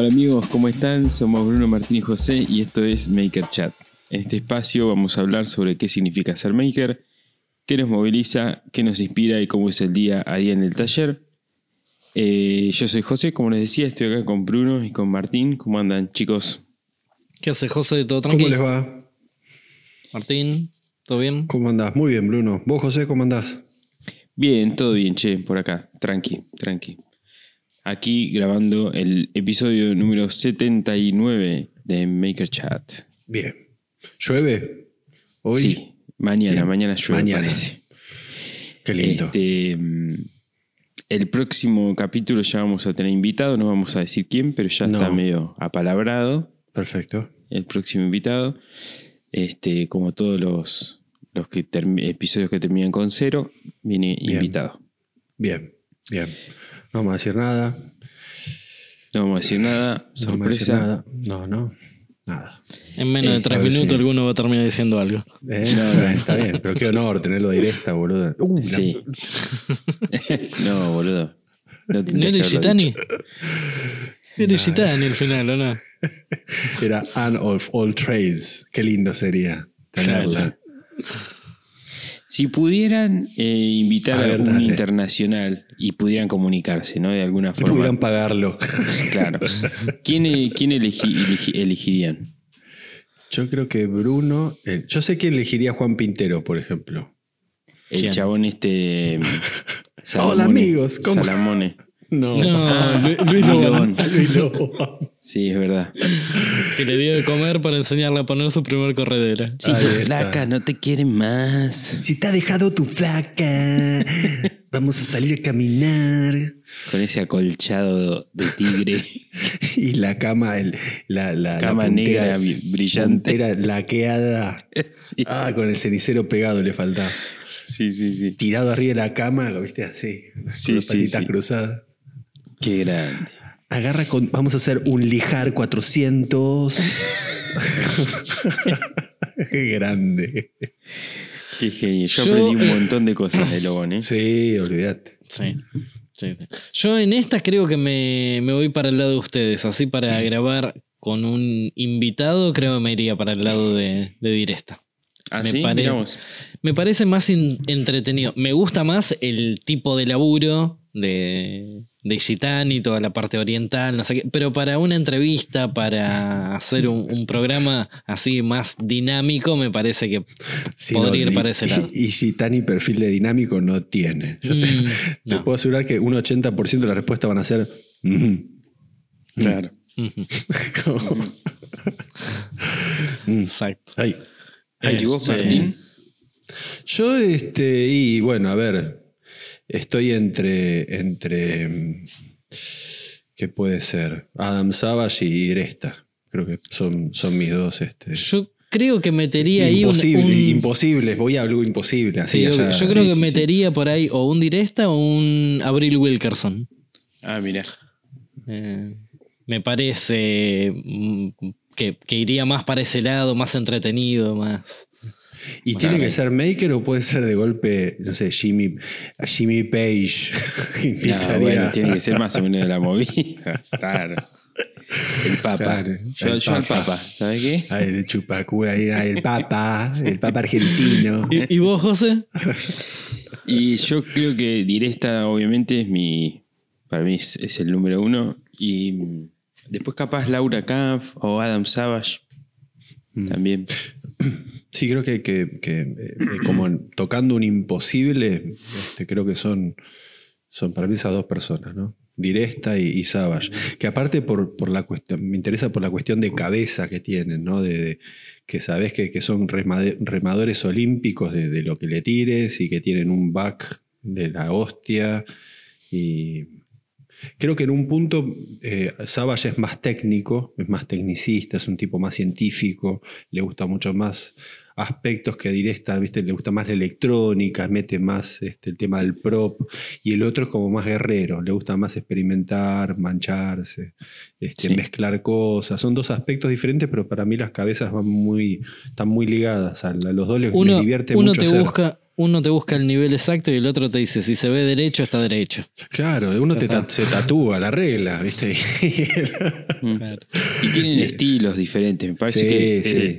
Hola amigos, ¿cómo están? Somos Bruno Martín y José y esto es Maker Chat. En este espacio vamos a hablar sobre qué significa ser maker, qué nos moviliza, qué nos inspira y cómo es el día a día en el taller. Eh, yo soy José, como les decía, estoy acá con Bruno y con Martín. ¿Cómo andan chicos? ¿Qué hace José? ¿Todo ¿Cómo tranquilo? les va? Martín, ¿todo bien? ¿Cómo andás? Muy bien, Bruno. ¿Vos, José, cómo andás? Bien, todo bien, che, por acá. Tranqui, tranqui. Aquí grabando el episodio número 79 de Maker Chat. Bien. ¿Llueve? ¿Hoy? Sí, mañana, Bien. mañana llueve, Mañana. parece. Qué lindo. Este, mm, el próximo capítulo ya vamos a tener invitado, no vamos a decir quién, pero ya No. está medio apalabrado Perfecto. el próximo invitado. Este, como todos los, los que episodios que terminan con cero, viene Bien. invitado. Bien, bien. No vamos a decir nada. No vamos a decir nada, No vamos a decir sorpresa. nada. No, no. Nada. En menos Eh, de tres ver minutos si- alguno va a terminar diciendo algo. Eh, no, no, está bien. Pero qué honor tenerlo directa, boludo. Uh, la- Sí. no, boludo. No, ¿No tendrías eres Gitani? Eres Gitani al final, ¿o no? Era Anne of All Trades. Qué lindo sería tenerla. Si pudieran eh, invitar A a, ver, un dale. internacional y pudieran comunicarse, ¿no? De alguna forma. pudieran pagarlo. Claro. ¿Quién, eh, quién elegi- elegi- elegirían? Yo creo que Bruno. eh, yo sé que elegiría a Juan Pintero, por ejemplo. El ¿Quién? chabón este. Hola, amigos, ¿cómo- Salamone. No. No, Lu- Luis Lobón. Lobón, Luis Lobón. Sí, es verdad. que le dio de comer para enseñarle a poner su primer corredera. Si tu flaca no te quiere más. Si te ha dejado tu flaca, vamos a salir a caminar. Con ese acolchado de tigre. Y la cama, el- la, la, la Cama puntera- negra brillante. puntera laqueada. Sí, Ah, con el cenicero pegado le faltaba. sí, sí. sí. Tirado arriba de la cama, lo viste así. Sí, con las sí, patitas sí. cruzadas. Qué grande. Agarra con. Vamos a hacer un lijar 400. Qué grande. Qué genio. Yo, Yo, aprendí un montón de cosas de Lobón, ¿eh? Sí, olvídate. Sí. Yo en esta creo que me, me voy para el lado de ustedes. Así para grabar con un invitado, creo que me iría para el lado de, de Diresta. ¿Ah, me sí? parece-. Me parece más in- entretenido. Me gusta más el tipo de laburo de, de Gitani, toda la parte oriental, no sé qué. Pero para una entrevista, para hacer un, un programa así más dinámico, me parece que. Sí, Podría ir y- para ese lado. Y, y Gitani perfil de dinámico no tiene. Yo te, mm, te no. puedo asegurar que un 80% de la respuesta van a ser. "Mhm". Claro. Mm. Exacto. Ay. ¿Y vos, Este, Martín? Yo, este, y bueno, a ver, estoy entre, entre, mm, ¿qué puede ser? Adam Savage y Dresta. Creo que son, son mis dos, este, Yo creo que metería ahí un. imposible, un- imposibles, voy a algo imposible. Así Sí, allá. yo creo Sí, que sí, sí. metería por ahí o un Diresta o un Abril Wilkerson. Ah, mira. Eh, me parece mm, que, que iría más para ese lado, más entretenido, más. ¿Y tiene que ser Maker o puede ser de golpe, no sé, Jimmy, Jimmy Page? No, Invitaría- bueno, tiene que ser más o menos de la movida. Claro. El Papa. Claro, yo el yo al Papa. Papa. ¿Sabes qué? Ay, el chupacura, el Papa, el Papa argentino. ¿Y, y vos, José? Y yo creo que Diresta, obviamente, es mi. Para mí es, es el número uno. Y después, capaz, Laura Kampf o Adam Savage. Mm. También. Sí, creo que, que- que, eh, como tocando un imposible, este, creo que son, son para mí esas dos personas, ¿no? Diresta y, y Savage. Que aparte por, por la cuestión, me interesa por la cuestión de cabeza que tienen, ¿no? De, que sabes que, que son remadores olímpicos de, de lo que le tires y que tienen un back de la hostia. Y creo que en un punto eh, es más técnico, es más tecnicista, es un tipo más científico, le gusta mucho más aspectos que Directa, ¿viste? Le gusta más la electrónica, mete más este, el tema del prop, y el otro es como más guerrero, le gusta más experimentar, mancharse, este, Sí. mezclar cosas. Son dos aspectos diferentes, pero para mí las cabezas van muy, están muy ligadas. A los dos les, les Uno, divierte uno mucho te hacer. busca, uno te busca el nivel exacto y el otro te dice, si se ve derecho, está derecho. Claro, uno te ta- se tatúa la regla, ¿viste? Y tienen estilos diferentes. Me parece Sí, que sí. eh,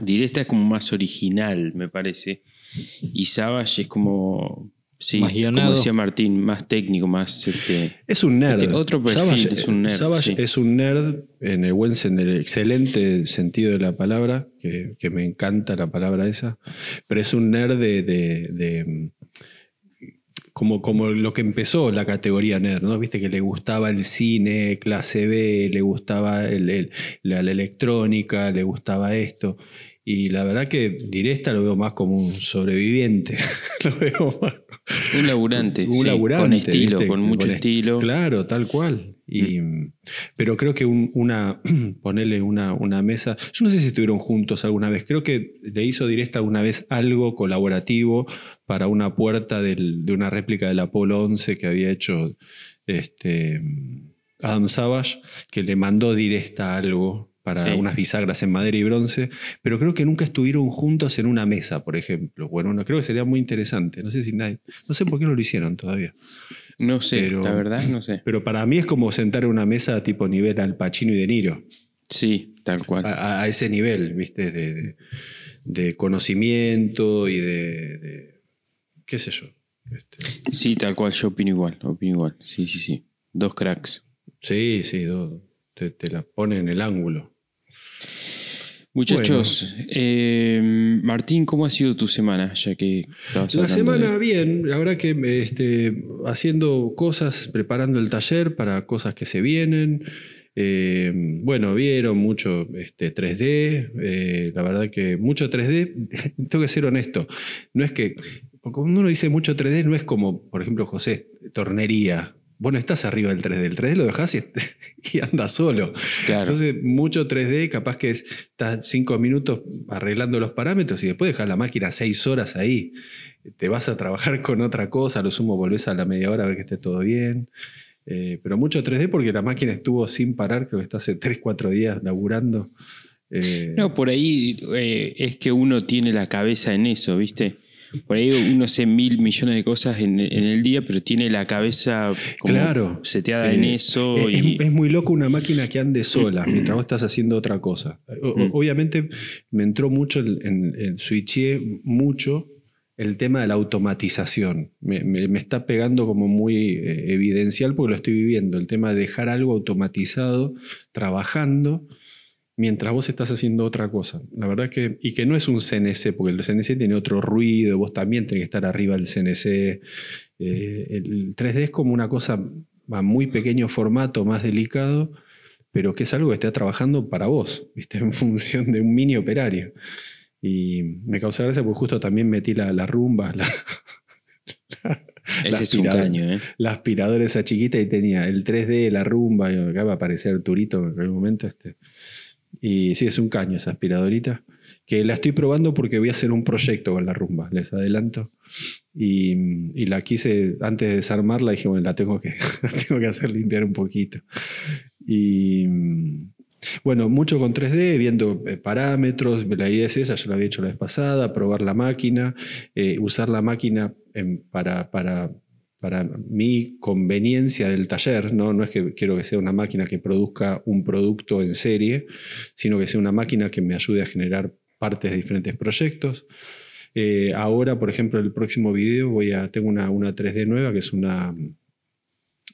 Directa es como más original, me parece. Y Savage es como. Sí, Más como decía Martín, más técnico, más. Este, Es un nerd. Este otro perfil es un nerd, Savage sí. es un nerd en el buen en el excelente sentido de la palabra, que, que me encanta la palabra esa, pero es un nerd de, de- de, como, como lo que empezó la categoría nerd, ¿no? Viste que le gustaba el cine, clase B, le gustaba el- el- la, la electrónica, le gustaba esto. Y la verdad que Directa lo veo más como un sobreviviente. lo veo más un laburante. un sí, laburante, con estilo, ¿viste? con mucho est- estilo. Claro, tal cual. Y, Pero creo que un- una, ponerle una, una mesa, yo no sé si estuvieron juntos alguna vez, creo que le hizo directa alguna vez algo colaborativo para una puerta del- de una réplica del Apolo 11 que había hecho este, Adam Savage, que le mandó directa algo para Sí. unas bisagras en madera y bronce, pero creo que nunca estuvieron juntos en una mesa, por ejemplo. Bueno, no, creo que sería muy interesante. No sé si nadie, no sé por qué no lo hicieron todavía. No sé, Pero- la verdad, no sé. Pero para mí es como sentar en una mesa tipo nivel Al Pacino y De Niro. Sí, tal cual. A, ese nivel, ¿viste? De, de- de conocimiento y de, de- qué sé yo. Este, Sí, tal cual, yo opino igual, opino igual. Sí, sí, sí. Dos cracks. sí, sí, do- te, te la pone en el ángulo. Muchachos, eh, Martín, ¿cómo ha sido tu semana? Ya que La semana de- bien, la verdad que este, haciendo cosas, preparando el taller para cosas que se vienen. Eh, bueno, vieron mucho este, 3D, eh, la verdad que mucho 3D, tengo que ser honesto, no es que, cuando uno dice mucho 3D, no es como, por ejemplo, José, tornería. Vos no estás arriba del 3D, el 3D lo dejás y, y anda solo. Claro. Entonces, mucho 3D, capaz que es, estás cinco minutos arreglando los parámetros y después dejas la máquina seis horas ahí. Te vas a trabajar con otra cosa, a lo sumo volvés a la media hora a ver que esté todo bien. Eh, pero mucho 3D porque la máquina estuvo sin parar, creo que está hace 3, 4 días laburando. Eh, No, por ahí eh, es que uno tiene la cabeza en eso, ¿viste? Por ahí uno hace mil millones de cosas en, en el día, pero tiene la cabeza como Claro. seteada en Eh, eso. es, y, es- es muy loco una máquina que ande sola mientras vos estás haciendo otra cosa. O- Mm. Obviamente me entró mucho, el- en, en- switché mucho el tema de la automatización. Me, me- me está pegando como muy eh, evidencial porque lo estoy viviendo. El tema de dejar algo automatizado, trabajando, mientras vos estás haciendo otra cosa. La verdad que, y que no es un CNC, porque el CNC tiene otro ruido, vos también tenés que estar arriba del CNC. Eh, el 3D es como una cosa a muy pequeño formato, más delicado, pero que es algo que está trabajando para vos, ¿viste? en función de un mini operario. Y me causa gracia porque justo también metí la, la rumba, la, la un aspiradora. ¿eh? la aspiradora esa chiquita y tenía el 3D, la rumba, y acá va a aparecer Turito en algún momento. Este. Y sí, es un caño esa aspiradorita, que la estoy probando porque voy a hacer un proyecto con la rumba, les adelanto. Y, la quise, antes de desarmarla, dije, bueno, la tengo que, tengo que hacer limpiar un poquito. Y bueno, mucho con 3D, viendo eh, parámetros, la idea es esa, yo la había hecho la vez pasada, probar la máquina, eh, usar la máquina para, para, para mi conveniencia del taller, ¿no? no es que quiero que sea una máquina que produzca un producto en serie, sino que sea una máquina que me ayude a generar partes de diferentes proyectos. Eh, ahora, por ejemplo, el próximo video voy a, tengo una, una 3D nueva que es una,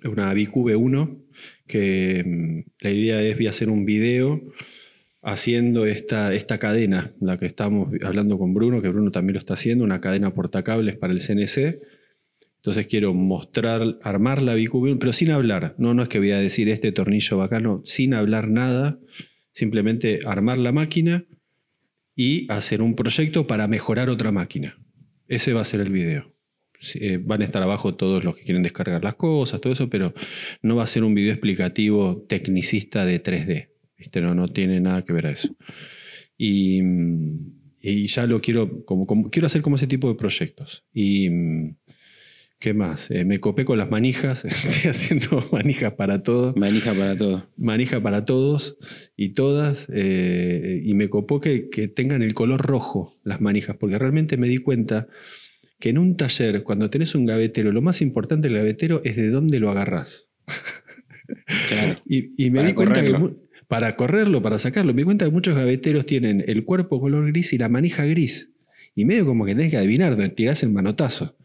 una BQB1, que mm, la idea es voy a hacer un video haciendo esta, esta cadena, la que estamos hablando con Bruno, que Bruno también lo está haciendo, una cadena portacables para el CNC. Entonces quiero mostrar, armar la BQB1, pero sin hablar. No, no es que voy a decir este tornillo bacano, sin hablar nada. Simplemente armar la máquina y hacer un proyecto para mejorar otra máquina. Ese va a ser el video. Eh, van a estar abajo todos los que quieren descargar las cosas, todo eso, pero no va a ser un video explicativo tecnicista de 3D. ¿viste? No, no tiene nada que ver a eso. Y, mm, y ya lo quiero, como, como- quiero hacer como ese tipo de proyectos. Y mm, ¿qué más? Eh, me copé con las manijas, estoy haciendo manijas para todos, Manija para todo. manija para todos y todas, eh, y me copó que, que tengan el color rojo las manijas, porque realmente me di cuenta que en un taller, cuando tenés un gavetero, lo más importante del gavetero es de dónde lo agarrás. Claro. Y, y me Para di cuenta que correrlo. para correrlo, para sacarlo, me di cuenta que muchos gaveteros tienen el cuerpo color gris y la manija gris. Y medio como que tenés que adivinar dónde tirás el manotazo.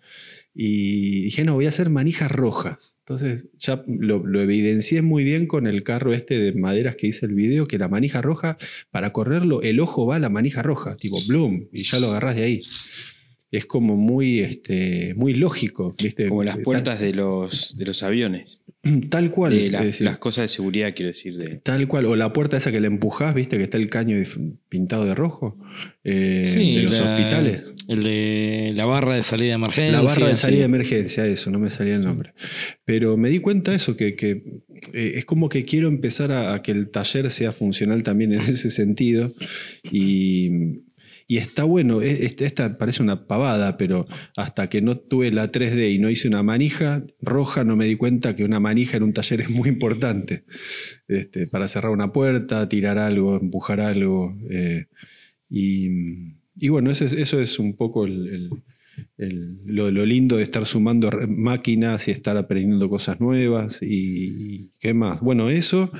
Y dije, no, voy a hacer manijas rojas. Entonces ya lo, lo evidencié muy bien con el carro este de maderas que hice el video, que la manija roja, para correrlo, el ojo va a la manija roja, tipo bloom, y ya lo agarrás de ahí. Es como muy, este, muy lógico, ¿viste? Como las Tal- puertas de los, de los aviones. Tal, cual. De es las, decir, las cosas de seguridad, quiero decir. De, Tal cual, o la puerta esa que le empujás, viste, que está el caño pintado de rojo, eh, Sí, de los la- hospitales. El de la barra de salida de emergencia. La barra de salida de emergencia, eso, no me salía el nombre. Pero me di cuenta de eso, que, que, eh, es como que quiero empezar a, a que el taller sea funcional también en ese sentido. Y, y está bueno, es- es- esta parece una pavada, pero hasta que no tuve la 3D y no hice una manija roja, no me di cuenta que una manija en un taller es muy importante. Este, para cerrar una puerta, tirar algo, empujar algo. eh, y, y bueno, eso es, eso es un poco lo, lindo de estar sumando máquinas y estar aprendiendo cosas nuevas. Y, qué más. Bueno, eso.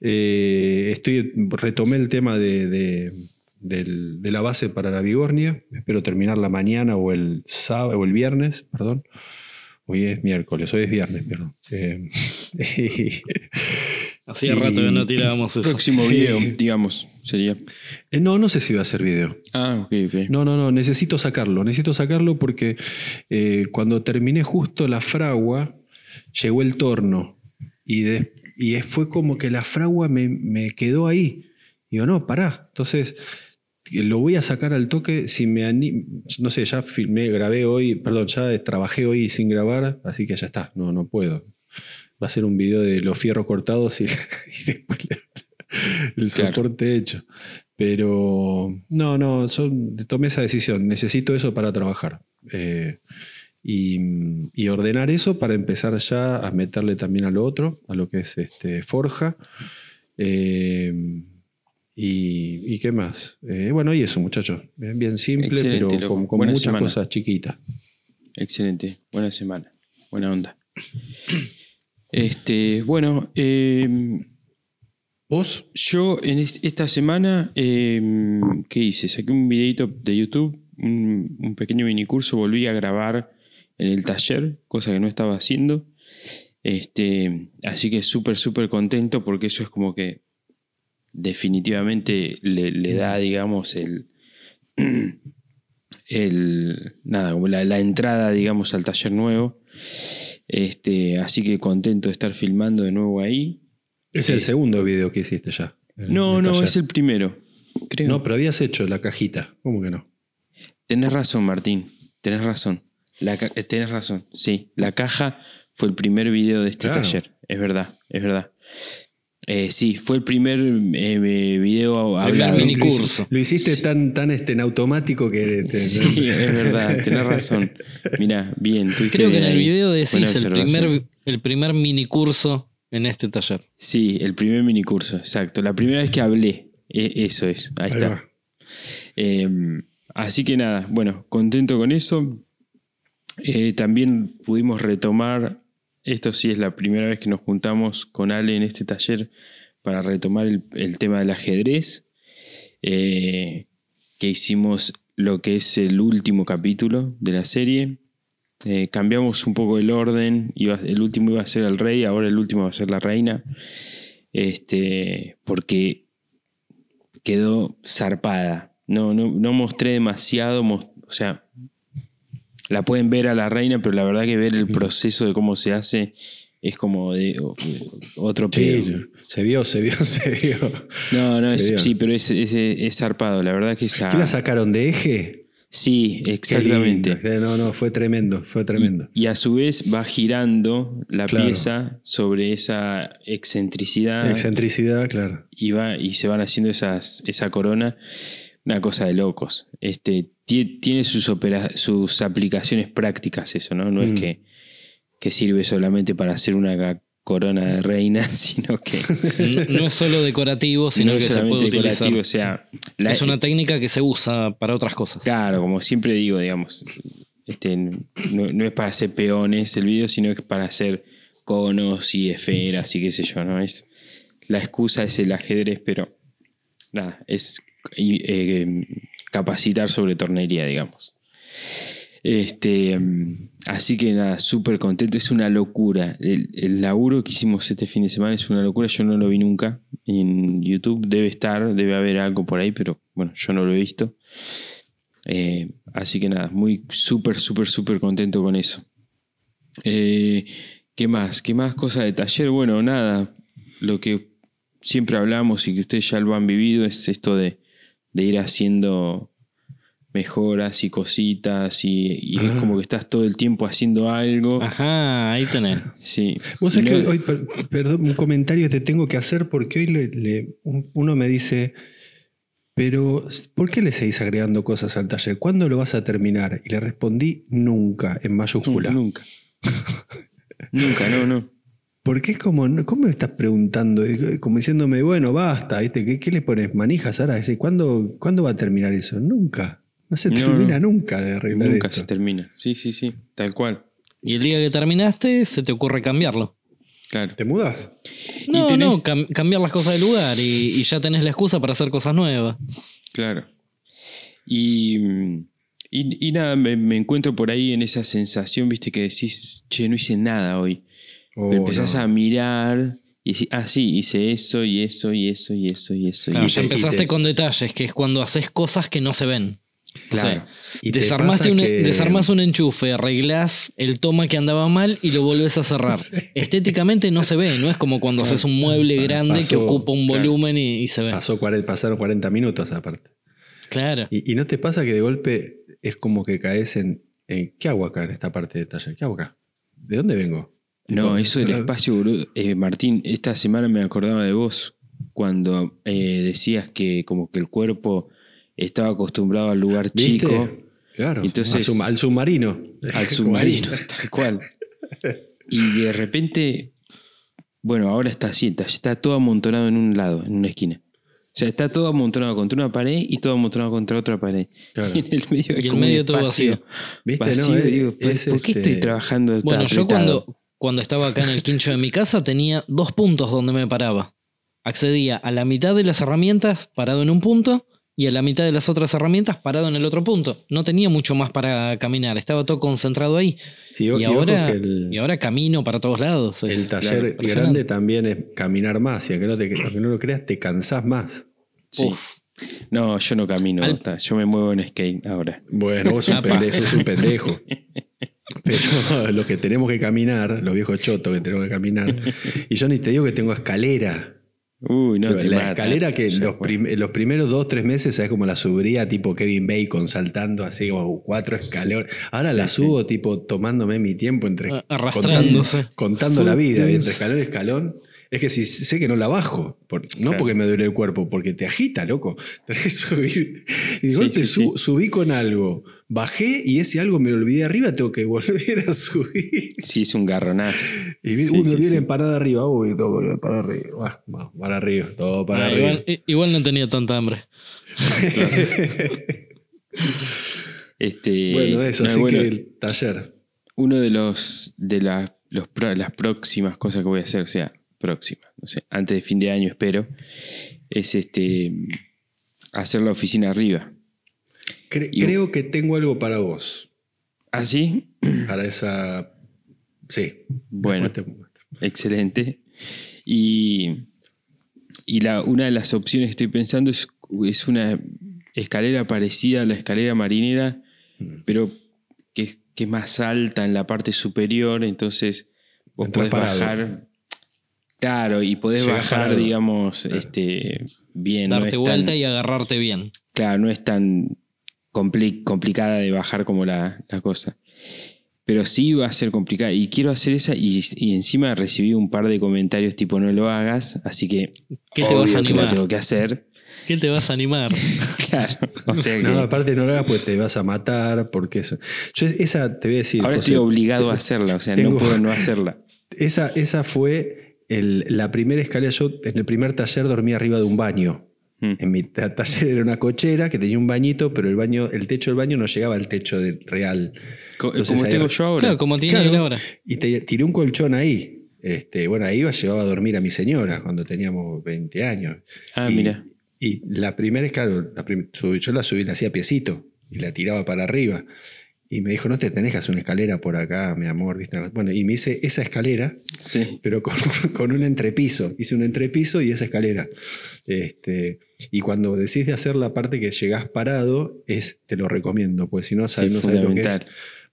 eh, estoy, retomé el tema de, de- la base para la Bigornia. Espero terminarla mañana o el sábado o el viernes, perdón. Hoy es miércoles, hoy es viernes, perdón. Eh, Hacía rato que no tirábamos eso. próximo Sí. video, digamos, sería. eh, no, no sé si va a ser video. Ah, ok, ok. No, no, no, necesito sacarlo. Necesito sacarlo porque eh, cuando terminé justo la fragua, llegó el torno. Y, de- y fue como que la fragua me, me quedó ahí. Y yo, no, pará. Entonces, lo voy a sacar al toque si me animo. No sé, ya filmé, grabé hoy, perdón, ya trabajé hoy sin grabar, así que ya está. No, no puedo. Va a ser un video de los fierros cortados y, y después el Claro. soporte hecho. Pero no, no, son, tomé esa decisión. Necesito eso para trabajar. Eh, y, y ordenar eso para empezar ya a meterle también a lo otro, a lo que es este, Forja. Eh, y, y qué más? Eh, bueno, y eso, muchachos. Bien, simple, Excelente, pero con, muchas semana. cosas chiquitas. Excelente. Buena semana. Buena onda. Este, bueno, eh, ¿Vos? yo en est- esta semana, eh, ¿qué hice? Saqué un videito de YouTube, un, un pequeño minicurso, volví a grabar en el taller, cosa que no estaba haciendo. Este, así que súper, súper contento porque eso es como que definitivamente le, da, digamos, el, el nada, la, la entrada, digamos, al taller nuevo. Este, así que contento de estar filmando de nuevo ahí. Es el segundo video que hiciste ya. No, no, taller. es el primero. Creo. No, pero habías hecho la cajita. ¿Cómo que no? Tenés razón, Martín. Tenés razón. La eh, tenés razón. Sí, la caja fue el primer video de este Claro. taller. Es verdad, es verdad. Eh, sí, fue el primer eh, video hablado. mini Lo hici- curso. Lo hiciste Sí. tan, tan este, en automático que... te- Sí, es verdad, tenés razón. Mirá, bien. Creo que en el video decís el primer, el primer mini curso en este taller. Sí, el primer minicurso, exacto. La primera vez que hablé, e- eso es. Ahí Ahí está. Eh, así que nada, bueno, contento con eso. Eh, también pudimos retomar, esto sí es la primera vez que nos juntamos con Ale en este taller para retomar el, tema del ajedrez, eh, que hicimos lo que es el último capítulo de la serie. Eh, cambiamos un poco el orden, el último iba a ser el rey, ahora el último va a ser la reina, este, porque quedó zarpada. No, no, no mostré demasiado, o sea, la pueden ver a la reina, pero la verdad que ver el proceso de cómo se hace es como de otro pedo. Sí, se vio, se vio, se vio. No, no, es- sí, pero es, es, es zarpado, la verdad que esa... ¿Qué la sacaron de eje? Sí, exactamente. Eh, No, no, fue tremendo, fue tremendo. Y, y a su vez va girando la Claro. pieza sobre esa excentricidad Excentricidad, claro. y, va, y se van haciendo esas, esa corona. Una cosa de locos. Este, tie- tiene sus, opera- sus aplicaciones prácticas eso, ¿no? No Mm. es que, que sirve solamente para hacer una corona de reina, sino que No es solo decorativo, sino no que es se puede solamente utilizar. decorativo. O sea, la- Es una técnica que se usa para otras cosas. Claro, como siempre digo, digamos, este, no, no es para hacer peones el video, sino que es para hacer conos y esferas y qué sé yo, ¿no? Es, la excusa es el ajedrez, pero nada, es eh, capacitar sobre tornería, digamos. Este, mm, así que nada, súper contento, es una locura. El, laburo que hicimos este fin de semana es una locura, yo no lo vi nunca en YouTube, debe estar, debe haber algo por ahí, pero bueno, yo no lo he visto. Eh, así que nada, muy súper, súper, súper contento con eso. Eh, ¿Qué más? ¿Qué más cosas de taller? Bueno, nada, lo que siempre hablamos y que ustedes ya lo han vivido es esto de, de ir haciendo mejoras y cositas y, y es como que estás todo el tiempo haciendo algo. Ajá, ahí tenés. Sí. Vos sabés que hoy, per- perdón, un comentario te tengo que hacer porque hoy le- le- un- uno me dice, pero ¿por qué le seguís agregando cosas al taller? ¿Cuándo lo vas a terminar? Y le respondí, nunca, en mayúscula. Nunca. nunca, no, no. Porque es como, ¿cómo me estás preguntando? Y Como diciéndome, bueno, basta, ¿viste? ¿Qué, qué le pones? ¿Manijas ahora? ¿Cuándo, ¿Cuándo va a terminar eso? Nunca. No se No, termina no. nunca de arreglar Nunca esto. se termina. Sí, sí, sí, tal cual. Y el día que terminaste, se te ocurre cambiarlo. Claro. ¿Te mudas? No, tenés- no, cam- cambiar las cosas de lugar y, y ya tenés la excusa para hacer cosas nuevas. Claro. Y, y, y nada, me, me encuentro por ahí en esa sensación, viste, que decís, che, no hice nada hoy. Oh, Pero empezás no. a mirar y decís, ah, sí, hice eso y eso y eso y eso y eso. Claro, y ya te- empezaste y te- con detalles, que es cuando haces cosas que no se ven. O sea, Claro. Y te Desarmaste un, que- desarmás un enchufe, arreglás el toma que andaba mal y lo volvés a cerrar. Estéticamente no se ve, no es como cuando haces un mueble grande que Pasó, ocupa un claro. volumen y, y se ve. Pasó 40 pasaron 40 minutos aparte. Claro. Y, y no te pasa que de golpe es como que caes en, en, ¿qué hago acá en esta parte de taller? ¿Qué hago acá? ¿De dónde vengo? No, Tipo, eso del espacio, boludo. Eh, Martín, esta semana me acordaba de vos cuando eh, decías que como que el cuerpo estaba acostumbrado al lugar ¿Viste? chico, Claro, Entonces- al, sum- al submarino. al submarino, tal cual. Y de repente, bueno, ahora está así, está, está todo amontonado en un lado, en una esquina. O sea, está todo amontonado contra una pared y todo amontonado contra otra pared. Claro. Y en el medio Y el medio todo espacio vacío. ¿Viste? vacío, No, es- digo, ¿por, es por qué este- estoy trabajando tan Bueno, yo apretado? cuando, cuando estaba acá en el quincho de mi casa tenía dos puntos donde me paraba. Accedía a la mitad de las herramientas parado en un punto y a la mitad de las otras herramientas parado en el otro punto. No tenía mucho más para caminar, estaba todo concentrado ahí. Sí, Y y ahora, el, y ahora camino para todos lados. Es- el taller grande también es caminar más. Y aunque no, te, aunque no lo creas, te cansás más. Sí. Uf. No, yo no camino, Al- yo me muevo en skate ahora. Bueno, vos sos un pendejo, sos un pendejo. Pero los que tenemos que caminar, los viejos chotos que tenemos que caminar, y yo ni te digo que tengo escalera. Uy, no, te la mata. escalera que los, fue. prim- los primeros dos, tres meses es como la subiría tipo Kevin Bacon saltando así como cuatro escalones. Ahora Sí, la sí. subo tipo tomándome mi tiempo entre arrastrándose. contando, contando la vida entre escalón y escalón. Es que si sé que no la bajo, por- no Claro. porque me duele el cuerpo, porque te agita, loco. Tenés que subir. Y de Sí, golpe sí, su- sí. subí con algo, bajé y ese algo me lo olvidé arriba, tengo que volver a subir. Sí, es un garronazo. Y vi- Sí, uy, me sí, empanada arriba, uy, todo para arriba. Para arriba, todo para Ah, arriba. igual, no tenía tanta hambre. Este, bueno, eso, no, así bueno, que el taller. uno de los de la- los las próximas cosas que voy a hacer, o sea, próximas, no sé, antes de fin de año espero, es este hacer la oficina arriba. Cre- Y- creo que tengo algo para vos. ¿Ah, sí? Para esa. Sí. Bueno. Te. Excelente. Y, y la, una de las opciones que estoy pensando es, es una escalera parecida a la escalera marinera, Mm. pero que, que es más alta en la parte superior, entonces vos podés parado. bajar. Claro, y podés Llegás bajar, parado. digamos, Claro. este, bien. no Darte es vuelta tan- y agarrarte bien. Claro, no es tan compli- complicada de bajar como la, la cosa. Pero sí va a ser complicada. Y quiero hacer esa. Y, y encima recibí un par de comentarios tipo no lo hagas. Así que. ¿Qué te vas a obvio que lo animar? tengo que hacer. ¿Qué te vas a animar? Claro. O sea que No, aparte no lo hagas porque te vas a matar, porque eso. Yo esa te voy a decir. ahora José, estoy obligado a hacerla, o sea, tengo- no puedo no hacerla. Esa, esa fue el- la primera escalera. Yo en el primer taller dormí arriba de un baño. Mm. En mi ta- taller era una cochera que tenía un bañito, pero el baño, el techo del baño no llegaba al techo del real. Entonces, Como tengo yo ahora. Claro, como tiene Claro. ahora. Y te- tiré un colchón ahí. Este, bueno, ahí iba, llevaba a dormir a mi señora cuando teníamos 20 años. Ah, Y- mira. Y la primera escalera, la prim- yo la subí, la hacía a piecito y la tiraba para arriba. Y me dijo, no te tenés que hacer una escalera por acá, mi amor. ¿viste? Bueno, y me hice esa escalera, Sí. pero con, con un entrepiso. Hice un entrepiso y esa escalera. Este, y cuando decís de hacer la parte que llegás parado, es, te lo recomiendo, porque si no, Sí, sabes, no sabes lo que es.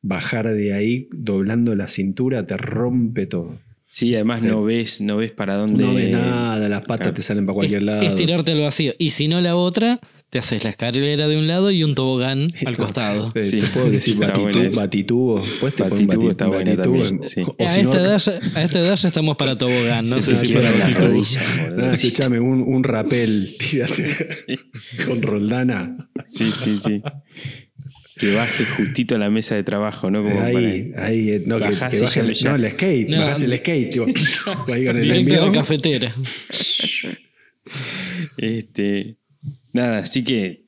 Bajar de ahí doblando la cintura te rompe todo. Sí, además no ves, no ves para dónde. No ves nada, las patas Claro. te salen para cualquier es, lado. es tirarte al vacío. Y si no la otra, te haces la escalera de un lado y un tobogán al costado. Sí. Te puedo decir batitubo. Pues te Batitubo bati- está buena batitubo. también, sí. O- o a, si no- esta edad, ya- a esta edad ya estamos para tobogán. No Se sé te si para las batitubo. Sí, escuchame, un, un rapel, tírate con Roldana. sí, sí, sí. Que baje justito a la mesa de trabajo, ¿no? Como ahí, para- ahí, eh, no, que, que baje el, ya. no, el skate, No, bajás el skate, tipo, ahí con el Directo a la cafetera. Este, nada, así que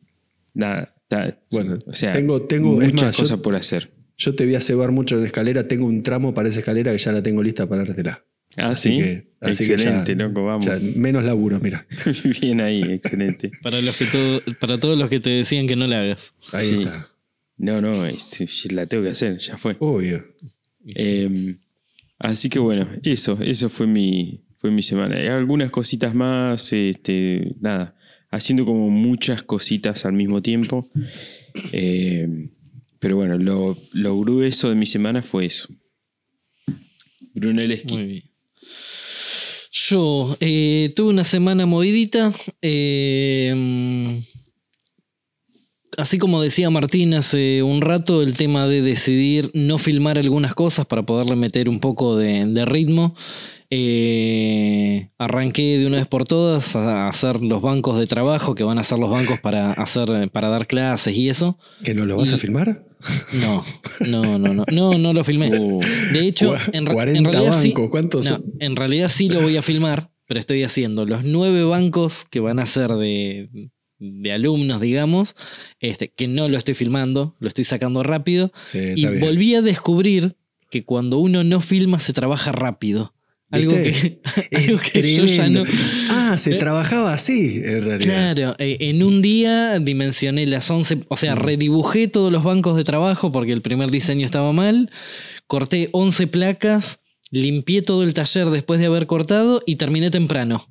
nada, está- Bueno, o sea, tengo- tengo- muchas más, yo- cosas por hacer. Yo te voy a cebar mucho en la escalera, tengo un tramo para esa escalera que ya la tengo lista para dártela. Ah, Así sí, que- así que excelente, ya- loco, vamos. Ya, menos laburo, mira. Bien ahí, excelente. Para, los que todo- para todos los que te decían que no la hagas. Ahí Sí. está. No, no, es- la tengo que hacer, ya fue. Obvio. Eh, así que bueno, eso, eso fue mi, fue mi semana. Hay algunas cositas más, este, nada, haciendo como muchas cositas al mismo tiempo. Eh, pero bueno, lo, lo grueso de mi semana fue eso. Brunelleschi. Muy. Yo eh, tuve una semana movidita. eh, así como decía Martín hace un rato, el tema de decidir no filmar algunas cosas para poderle meter un poco de ritmo. Eh, arranqué de una vez por todas a hacer los bancos de trabajo que van a ser los bancos para hacer para dar clases y eso. ¿Que no lo vas a filmar? No, no, no, no, no, no lo filmé. Oh, De hecho, en, ra- 40 en realidad sí, en realidad sí lo voy a filmar, pero estoy haciendo los nueve bancos que van a ser de, de alumnos, digamos, este, que no lo estoy filmando, lo estoy sacando rápido. Sí, Y bien. volví a descubrir que cuando uno no filma se trabaja rápido. Algo que, algo que yo ya no. Ah, se trabajaba así, en realidad. Claro, eh, en un día dimensioné las 11, o Mm. sea, redibujé todos los bancos de trabajo porque el primer diseño estaba mal, corté 11 placas, limpié todo el taller después de haber cortado y terminé temprano.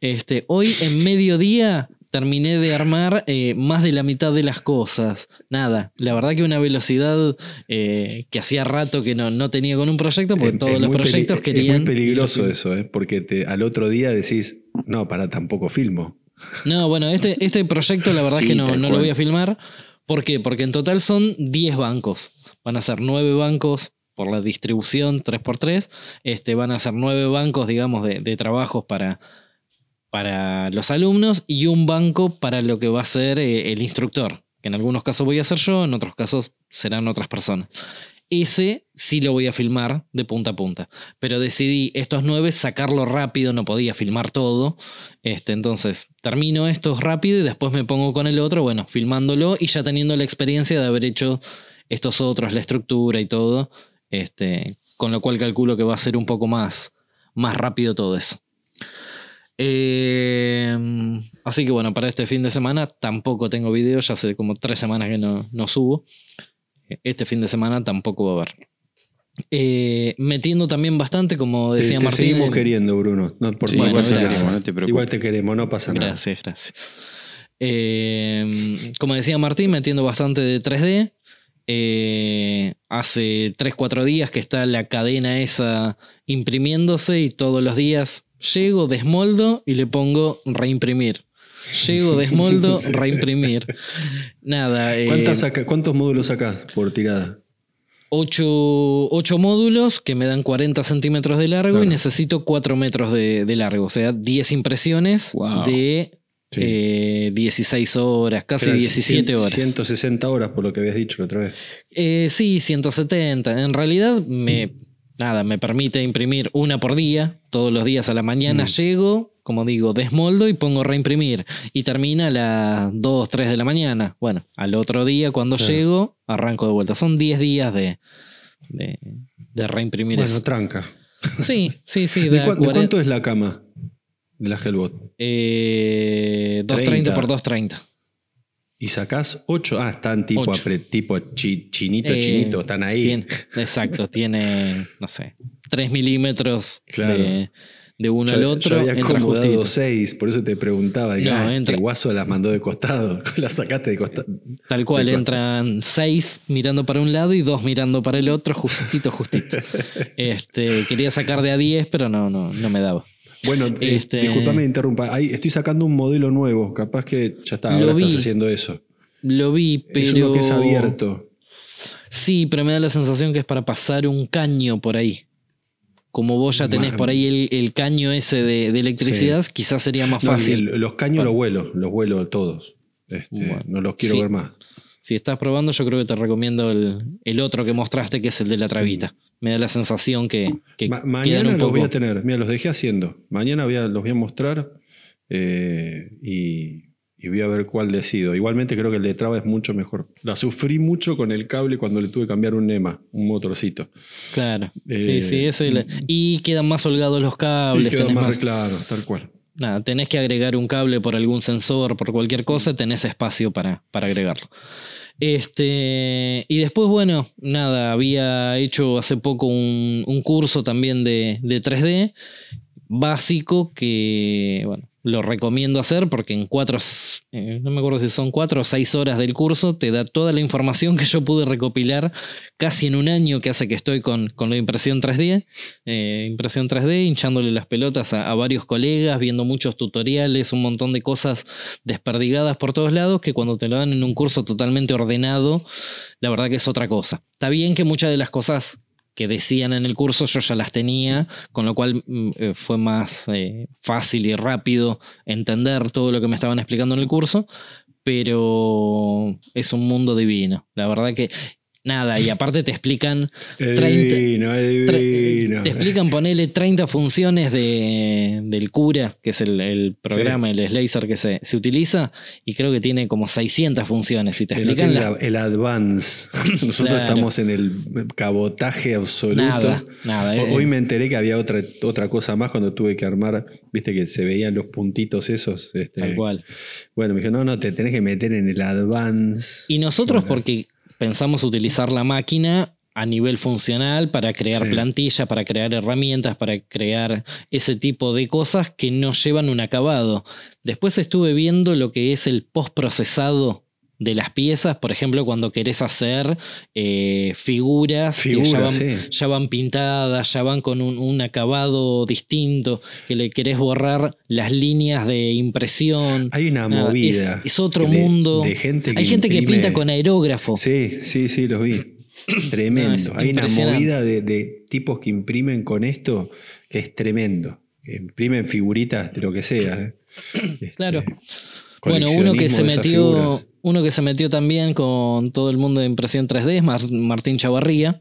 Este, hoy en mediodía terminé de armar eh, más de la mitad de las cosas. Nada, la verdad que una velocidad eh, que hacía rato que no, no tenía con un proyecto porque Es- todos es los proyectos es querían... muy peligroso eso, ¿eh? porque te- al otro día decís, no, para tampoco filmo. No, bueno, este, este proyecto la verdad Sí, es que no, no lo voy a filmar. ¿Por qué? Porque en total son 10 bancos. Van a ser 9 bancos por la distribución 3x3. Este, van a ser 9 bancos, digamos, de, de trabajos para, para los alumnos y un banco para lo que va a ser eh, el instructor. Que en algunos casos voy a ser yo, en otros casos serán otras personas. Ese sí lo voy a filmar de punta a punta. Pero decidí estos nueve sacarlo rápido, no podía filmar todo. Este, entonces termino estos rápido y después me pongo con el otro, bueno, filmándolo y ya teniendo la experiencia de haber hecho estos otros, la estructura y todo. Este, con lo cual calculo que va a ser un poco más, más rápido todo eso. Eh, así que bueno, para este fin de semana tampoco tengo video, ya hace como tres semanas que no, no subo. Este fin de semana tampoco va a haber. Eh, metiendo también bastante, como Te, decía te Martín. seguimos en- queriendo, Bruno. No, por Sí, favor, igual no te pasa queremos, nada. no te. Igual te queremos, no pasa nada. Gracias, gracias. Eh, como decía Martín, metiendo bastante de 3D. Eh, hace 3-4 días que está la cadena esa imprimiéndose y todos los días llego, desmoldo y le pongo reimprimir. Llego, desmoldo, reimprimir. Nada. eh, ¿Cuántas saca- ¿Cuántos módulos sacás por tirada? 8, módulos que me dan 40 centímetros de largo y Claro. necesito 4 metros de, de largo. O sea, 10 impresiones Wow. de Sí. Eh, 16 horas, casi Eran 17 cien- horas. 160 horas por lo que habías dicho la otra vez. Eh, sí, 170. En realidad, me, nada, me permite imprimir una por día. Todos los días a la mañana Mm. llego, como digo, desmoldo y pongo reimprimir. Y termina a las 2, 3 de la mañana. Bueno, al otro día, cuando llego, arranco de vuelta. Son 10 días de, de, de reimprimir Bueno, eso. tranca. Sí, sí, sí. ¿De, da cua- de 40 cuánto es la cama de la Hellbot? Eh, 230 por 230. Y sacás 8. Ah, están tipo, Ocho. apre- tipo chi- chinito, Eh, chinito, están ahí. Tiene- exacto, tiene, no sé, 3 milímetros Claro. de, de uno Yo- al otro. Yo había acomodado justito. 6, por eso te preguntaba. No, ah, entra- este guaso las mandó de costado. La sacaste de costado. Tal cual, de entran 6 mirando para un lado y 2 mirando para el otro, justito, justito. este, quería sacar de a 10, pero no, no, no me daba. Bueno, eh, Este- disculpame, interrumpa. Ahí estoy sacando un modelo nuevo. Capaz que ya está, Lo ahora estás haciendo eso. Lo vi, pero. Es uno que es abierto. Sí, pero me da la sensación que es para pasar un caño por ahí. Como vos ya tenés por ahí el, el caño ese de, de electricidad, quizás sería más No, fácil. el- los caños los vuelo, los vuelo todos. Este, Bueno, no los quiero sí. ver más. Si estás probando, yo creo que te recomiendo el, el otro que mostraste, que es el de la trabita. Me da la sensación que, que Ma- quedan mañana un los voy poco- a tener. Mira, los dejé haciendo. Mañana voy a- los voy a mostrar eh, y, y voy a ver cuál decido. Igualmente creo que el de traba es mucho mejor. La sufrí mucho con el cable cuando le tuve que cambiar un NEMA, un motorcito. Claro. Eh, sí, sí, ese y quedan más holgados los cables. queda tenés más, más- claro, tal cual. Nada, tenés que agregar un cable por algún sensor, por cualquier cosa, tenés espacio para, para agregarlo. Este, y después, bueno, nada, había hecho hace poco un, un curso también de, de 3D básico que, bueno, lo recomiendo hacer porque en cuatro, eh, no me acuerdo si son cuatro o seis horas del curso, te da toda la información que yo pude recopilar casi en un año que hace que estoy con, con la impresión 3D, eh, impresión 3D, hinchándole las pelotas a, a varios colegas, viendo muchos tutoriales, un montón de cosas desperdigadas por todos lados que cuando te lo dan en un curso totalmente ordenado, la verdad que es otra cosa. Está bien que muchas de las cosas que decían en el curso yo ya las tenía, con lo cual mm, eh, fue más eh, fácil y rápido entender todo lo que me estaban explicando en el curso, pero es un mundo divino. La verdad que nada, y aparte te explican Es 30 divino, es divino. Te explican ponerle 30 funciones de, del cura, que es el, el programa, el Slazer que se, se utiliza, y creo que tiene como 600 funciones. Y te explican las- la- el advance. Nosotros Claro. estamos en el cabotaje absoluto. Nada, nada. Ho- eh, Hoy me enteré que había otra, otra cosa más cuando tuve que armar, viste que se veían los puntitos esos. este, tal cual. Bueno, me dijo, no, no, te tenés que meter en el advance. Y nosotros, Bueno. porque pensamos utilizar la máquina a nivel funcional para crear Sí. plantillas, para crear herramientas, para crear ese tipo de cosas que no llevan un acabado. Después estuve viendo lo que es el postprocesado de las piezas, por ejemplo, cuando querés hacer eh, figuras, que ya, van, sí. ya van pintadas, ya van con un, un acabado distinto, que le querés borrar las líneas de impresión. Hay una Nada, movida. es, es otro de- mundo. de gente que Hay gente que pinta con aerógrafo. Sí, sí, sí, los vi. Tremendo. No, Hay una movida de, de tipos que imprimen con esto que es tremendo. Que imprimen figuritas de lo que sea. ¿eh? Este, Claro. Bueno, uno que se metió, uno que se metió también con todo el mundo de impresión 3D es Mar- Martín Chavarría,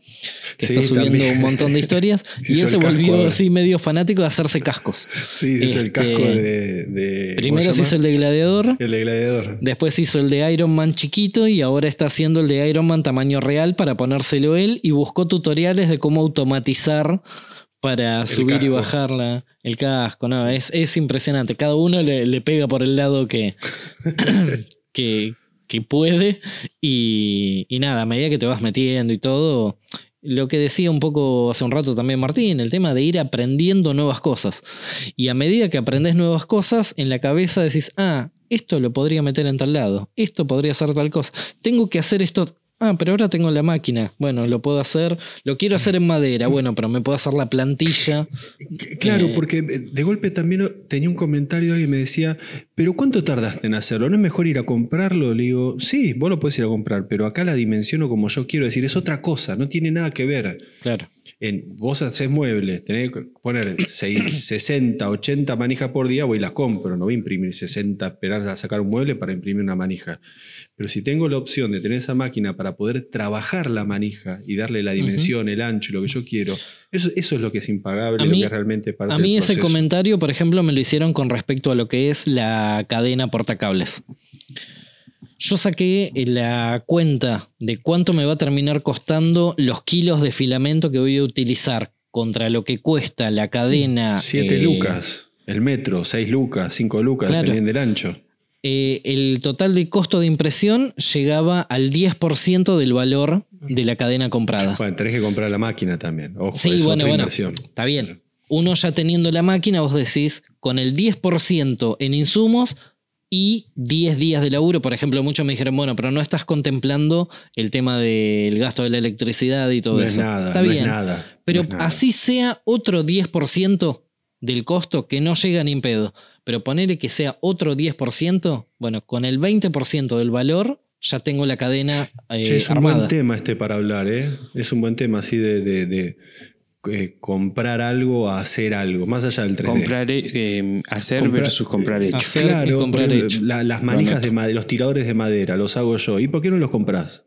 que Sí, está subiendo también. un montón de historias. Y él se casco volvió así medio fanático de hacerse cascos. Sí, se hizo el Este, casco de. de- ¿cómo Primero se hizo el de Gladiador, El de gladiador. después hizo el de Iron Man chiquito y ahora está haciendo el de Iron Man tamaño real para ponérselo él y buscó tutoriales de cómo automatizar para subir y casco. bajar la- el casco. No, es, es impresionante. Cada uno le, le pega por el lado que, que, que puede y, y nada, a medida que te vas metiendo y todo, lo que decía un poco hace un rato también Martín, el tema de ir aprendiendo nuevas cosas. Y a medida que aprendes nuevas cosas, en la cabeza decís, ah, esto lo podría meter en tal lado, esto podría ser tal cosa, tengo que hacer esto. Ah, pero ahora tengo la máquina. Bueno, lo puedo hacer. Lo quiero hacer en madera. Bueno, pero me puedo hacer la plantilla. Claro, Eh, porque de golpe también tenía un comentario alguien me decía, pero ¿cuánto tardaste en hacerlo? ¿No es mejor ir a comprarlo? Le digo, sí, vos lo podés ir a comprar, pero acá la dimensiono como yo quiero decir, es otra cosa, no tiene nada que ver. Claro. En, vos haces muebles, tenés que poner seis- 60, 80 manijas por día, voy y las compro. No voy a imprimir 60, esperar a sacar un mueble para imprimir una manija. Pero si tengo la opción de tener esa máquina para poder trabajar la manija y darle la dimensión, el ancho, lo que yo quiero, eso, eso es lo que es impagable, lo que realmente parte A del mí ese comentario, por ejemplo, me lo hicieron con respecto a lo que es la cadena portacables. Yo saqué la cuenta de cuánto me va a terminar costando los kilos de filamento que voy a utilizar contra lo que cuesta la cadena. 7 eh, lucas, el metro, 6 lucas, 5 lucas, Claro. dependiendo del ancho. eh, el total de costo de impresión llegaba al 10% del valor de la cadena comprada. Bueno, tenés que comprar la máquina también. Ojo, Sí, es bueno, bueno. Está bien. Uno ya teniendo la máquina, vos decís, con el 10% en insumos y 10 días de laburo, por ejemplo, muchos me dijeron, bueno, pero no estás contemplando el tema del gasto de la electricidad y todo No eso. es nada, Está no bien. es nada. Pero no es nada. así sea otro 10% del costo que no llega ni en pedo, pero ponerle que sea otro 10%, bueno, con el 20% del valor ya tengo la cadena eh, Che, es un buen tema este para hablar, ¿eh? Es un buen tema así de, de- de, eh, comprar algo a hacer algo, más allá del 3D. Comprar, eh, hacer Comprar- versus comprar hecho. Hacer claro, comprar ejemplo, hecho. la- las manijas Lo de madera, los tiradores de madera, los hago yo. ¿Y por qué no los compras?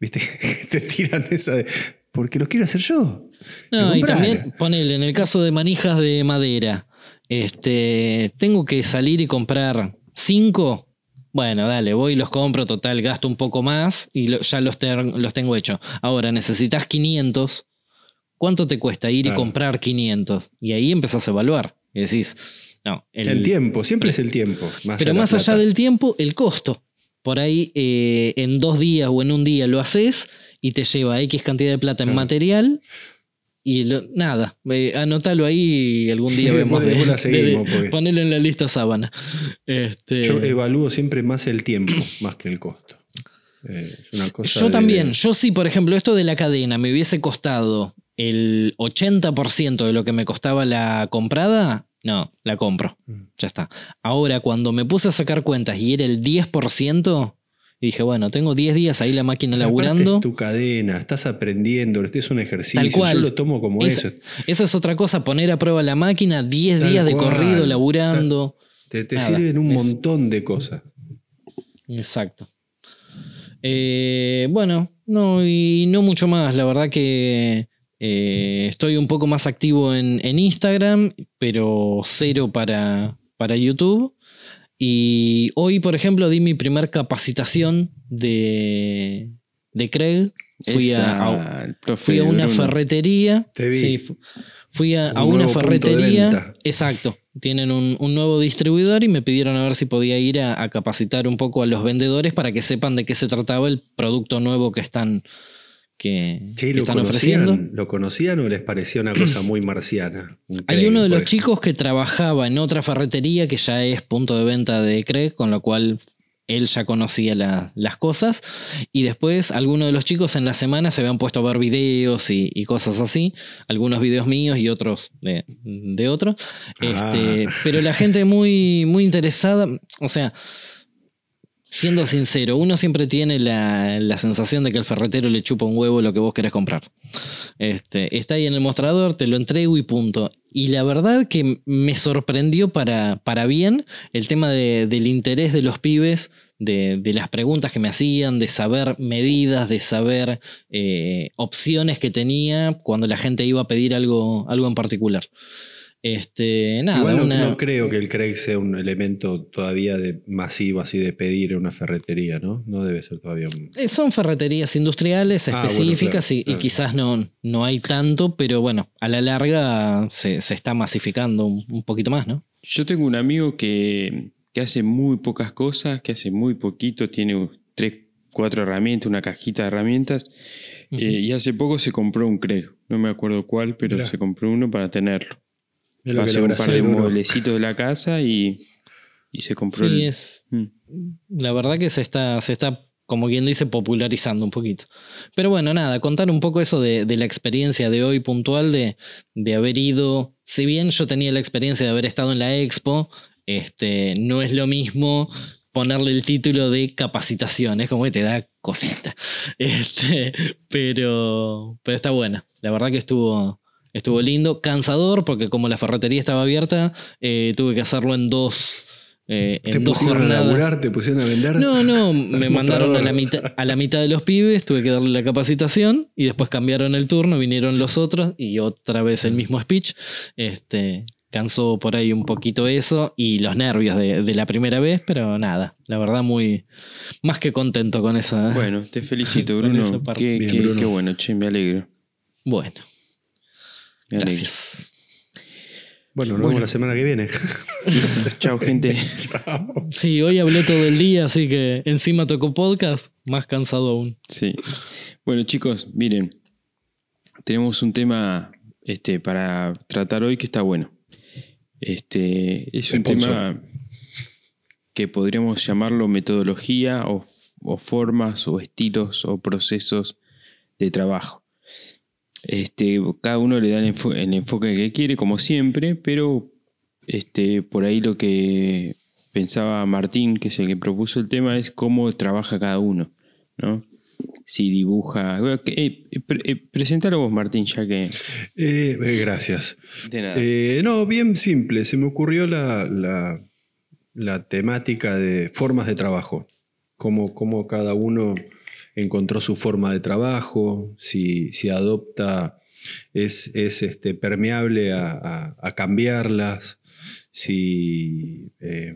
¿Viste? Te tiran esa de. Porque los quiero hacer yo. No, y también, ponele, en el caso de manijas de madera, este, tengo que salir y comprar cinco. Bueno, dale, voy y los compro, total, gasto un poco más y lo- ya los, ter- los tengo hechos. Ahora, necesitas 500. ¿Cuánto te cuesta ir y comprar 500? Y ahí empezás a evaluar. Y decís, no, el, El, tiempo, siempre es el tiempo. Más pero más allá del tiempo, el costo. Por ahí eh, en dos días o en un día lo haces y te lleva X cantidad de plata en material. Y lo- nada, eh, anótalo ahí y algún día Sí, vemos. de- de- seguimos, ponelo en la lista sábana. Este, Yo evalúo siempre más el tiempo, más que el costo. Eh, es una cosa yo también, yo sí, por ejemplo, esto de la cadena me hubiese costado el 80% de lo que me costaba la comprada, no, la compro. Mm. Ya está. Ahora, cuando me puse a sacar cuentas y era el 10%, y dije, bueno, tengo 10 días ahí la máquina laburando. Es tu cadena, estás aprendiendo, este es un ejercicio. Tal cual. Yo lo tomo como Esa- eso. Esa es otra cosa, poner a prueba la máquina 10 Tal días de cual. corrido laburando. Te, te sirven un montón de cosas. Exacto. Eh, bueno, no, y no mucho más. La verdad que eh, estoy un poco más activo en, en Instagram, pero cero para, para YouTube. Y hoy, por ejemplo, di mi primer capacitación de, de Craig. Fui Esa, a, fui una Bruno. ferretería. Te vi. Sí, fu- fui a, Un a una ferretería. Exacto. Tienen un, un nuevo distribuidor y me pidieron a ver si podía ir a, a capacitar un poco a los vendedores para que sepan de qué se trataba el producto nuevo que están, que, Che, que ¿lo están conocían? ofreciendo. ¿Lo conocían o les parecía una cosa muy marciana? Hay uno de los chicos que trabajaba en otra ferretería que ya es punto de venta de Craig, con lo cual él ya conocía la- las cosas. Y después algunos de los chicos en la semana se habían puesto a ver videos y, y cosas así. Algunos videos míos y otros de, de otros. Este, Ah. pero la gente muy, muy interesada, o sea, siendo sincero, uno siempre tiene la, la sensación de que el ferretero le chupa un huevo lo que vos querés comprar. Este, está ahí en el mostrador, te lo entrego y punto. Y la verdad que me sorprendió para, para bien el tema de- del interés de los pibes, de, de las preguntas que me hacían, de saber medidas, de saber eh, opciones que tenía cuando la gente iba a pedir algo, algo en particular. Este, nada, Igual no, una- no creo que el Craig sea un elemento todavía de masivo así de pedir en una ferretería, ¿no? No debe ser todavía un... Eh, Son ferreterías industriales Ah, bueno, específicas claro, y- quizás no, no hay tanto, pero bueno, a la larga se, se está masificando un, un poquito más, ¿no? Yo tengo un amigo que, que hace muy pocas cosas, que hace muy poquito, tiene tres, cuatro herramientas, una cajita de herramientas, eh, y hace poco se compró un Craig. No me acuerdo cuál, pero se compró uno para tenerlo. Le un par de mueblecitos de la casa y, y se compró Sí, el- es. Mm. La verdad que se está, se está, como quien dice, popularizando un poquito. Pero bueno, nada, contar un poco eso de, de la experiencia de hoy puntual, de, de haber ido. Si bien yo tenía la experiencia de haber estado en la expo, este, no es lo mismo ponerle el título de capacitación. Es como que te da cosita. Este, pero, pero está buena. La verdad que estuvo, estuvo lindo. Cansador, porque como la ferretería estaba abierta, eh, tuve que hacerlo en dos. eh, Te en dos pusieron a jornadas. laburar, te pusieron a vender. No, no, me mandaron a la, mitad, a la mitad de los pibes, tuve que darle la capacitación y después cambiaron el turno, vinieron los otros y otra vez el mismo speech. Este, cansó por ahí un poquito eso y los nervios de, de la primera vez, pero nada, la verdad muy más que contento con esa. Bueno, te felicito, Bruno. Qué, Bien, qué- Bruno. qué bueno, che, me alegro. Bueno, me gracias. Bueno, nos Bueno. vemos la semana que viene. Chao, gente. Chao. Sí, hoy hablé todo el día, así que encima tocó podcast, más cansado aún. Sí. Bueno, chicos, miren. Tenemos un tema este, para tratar hoy que está bueno. Este, es un Sponsor. tema que podríamos llamarlo metodología o, o formas o estilos o procesos de trabajo. Este, cada uno le da el, enfo- el enfoque que quiere, como siempre, pero este, por ahí lo que pensaba Martín, que es el que propuso el tema, es cómo trabaja cada uno. ¿no? Si dibuja. eh, pre- eh, presentalo vos, Martín, ya que. Eh, eh, gracias. De nada. Eh, no, bien simple. Se me ocurrió la, la- la temática de formas de trabajo. Cómo, cómo cada uno encontró su forma de trabajo, si, adopta, es, es, este, permeable a, a- cambiarlas, si, eh,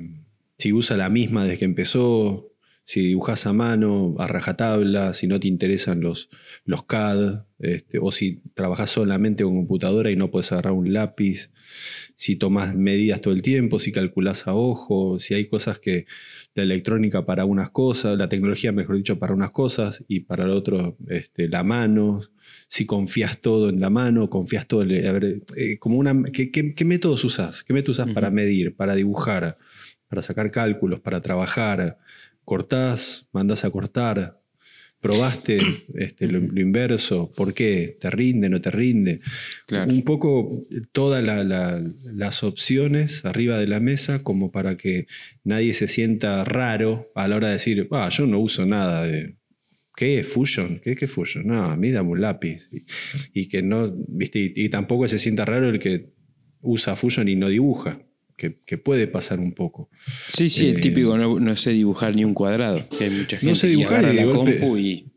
si usa la misma desde que empezó, si dibujas a mano, a rajatabla, si no te interesan los, los CAD, este, o si trabajas solamente con computadora y no puedes agarrar un lápiz, si tomas medidas todo el tiempo, si calculas a ojo, si hay cosas que la electrónica para unas cosas, la tecnología, mejor dicho, para unas cosas y para el otro este, la mano, si confías todo en la mano, confías todo en... a ver, eh, como una, ¿qué, qué, qué métodos usas? ¿Qué métodos usas para medir, para dibujar, para sacar cálculos, para trabajar? ¿Cortás? ¿Mandás a cortar? ¿Probaste este, lo, lo inverso? ¿Por qué? ¿Te rinde? ¿No te rinde? Claro. Un poco todas la- la- las opciones arriba de la mesa como para que nadie se sienta raro a la hora de decir, ah, yo no uso nada de... ¿Qué es Fusion? ¿Qué, qué es Fusion? No, a mí dame un lápiz. Y, y que no, ¿viste? Y, y tampoco se sienta raro el que usa Fusion y no dibuja, que, que puede pasar un poco. Sí, sí, el eh, típico no, no sé dibujar ni un cuadrado. Que hay mucha gente No sé que dibujar y la golpe- compu y.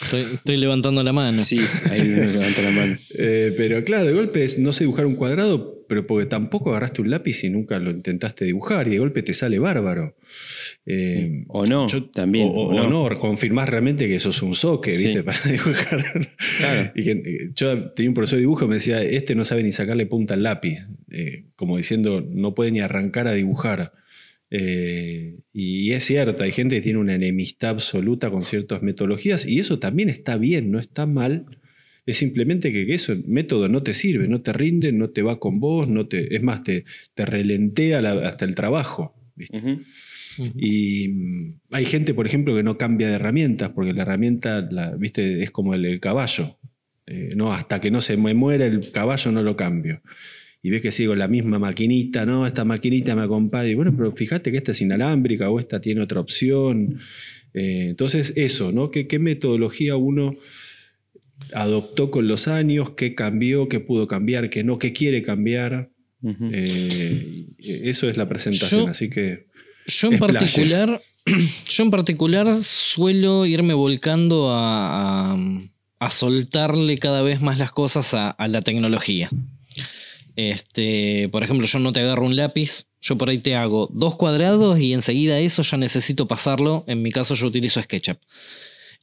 Estoy, estoy levantando la mano. Sí, ahí uno levanta la mano. Eh, pero claro, de golpe es no sé dibujar un cuadrado, pero porque tampoco agarraste un lápiz y nunca lo intentaste dibujar y de golpe te sale bárbaro. Eh, O no, Yo- también. O, o- o no, confirmás realmente que sos un soque, Sí. ¿viste? Para dibujar. Claro. Y que, eh, yo tenía un profesor de dibujo que me decía, este no sabe ni sacarle punta al lápiz. Eh, como diciendo, no puede ni arrancar a dibujar. Eh, y es cierto, hay gente que tiene una enemistad absoluta con ciertas metodologías y eso también está bien, no está mal. Es simplemente que eso, el método no te sirve, no te rinde, no te va con vos, no te, es más, te, te relentea la- hasta el trabajo. ¿viste? Y mm, hay gente, por ejemplo, que no cambia de herramientas, porque la herramienta, la, viste, es como el, el caballo. Eh, no, hasta que no se me muera el caballo no lo cambio. Y ves que sigo la misma maquinita, no, esta maquinita me acompaña. Y bueno, pero fíjate que esta es inalámbrica o esta tiene otra opción. Eh, entonces, eso, ¿no? ¿Qué, qué metodología uno adoptó con los años? ¿Qué cambió? ¿Qué pudo cambiar? ¿Qué no? ¿Qué quiere cambiar? Eh, eso es la presentación, Yo- así que... Yo en particular, yo en particular suelo irme volcando a, a- a soltarle cada vez más las cosas a, a la tecnología. Este, por ejemplo, yo no te agarro un lápiz, yo por ahí te hago dos cuadrados y enseguida eso ya necesito pasarlo. En mi caso yo utilizo SketchUp.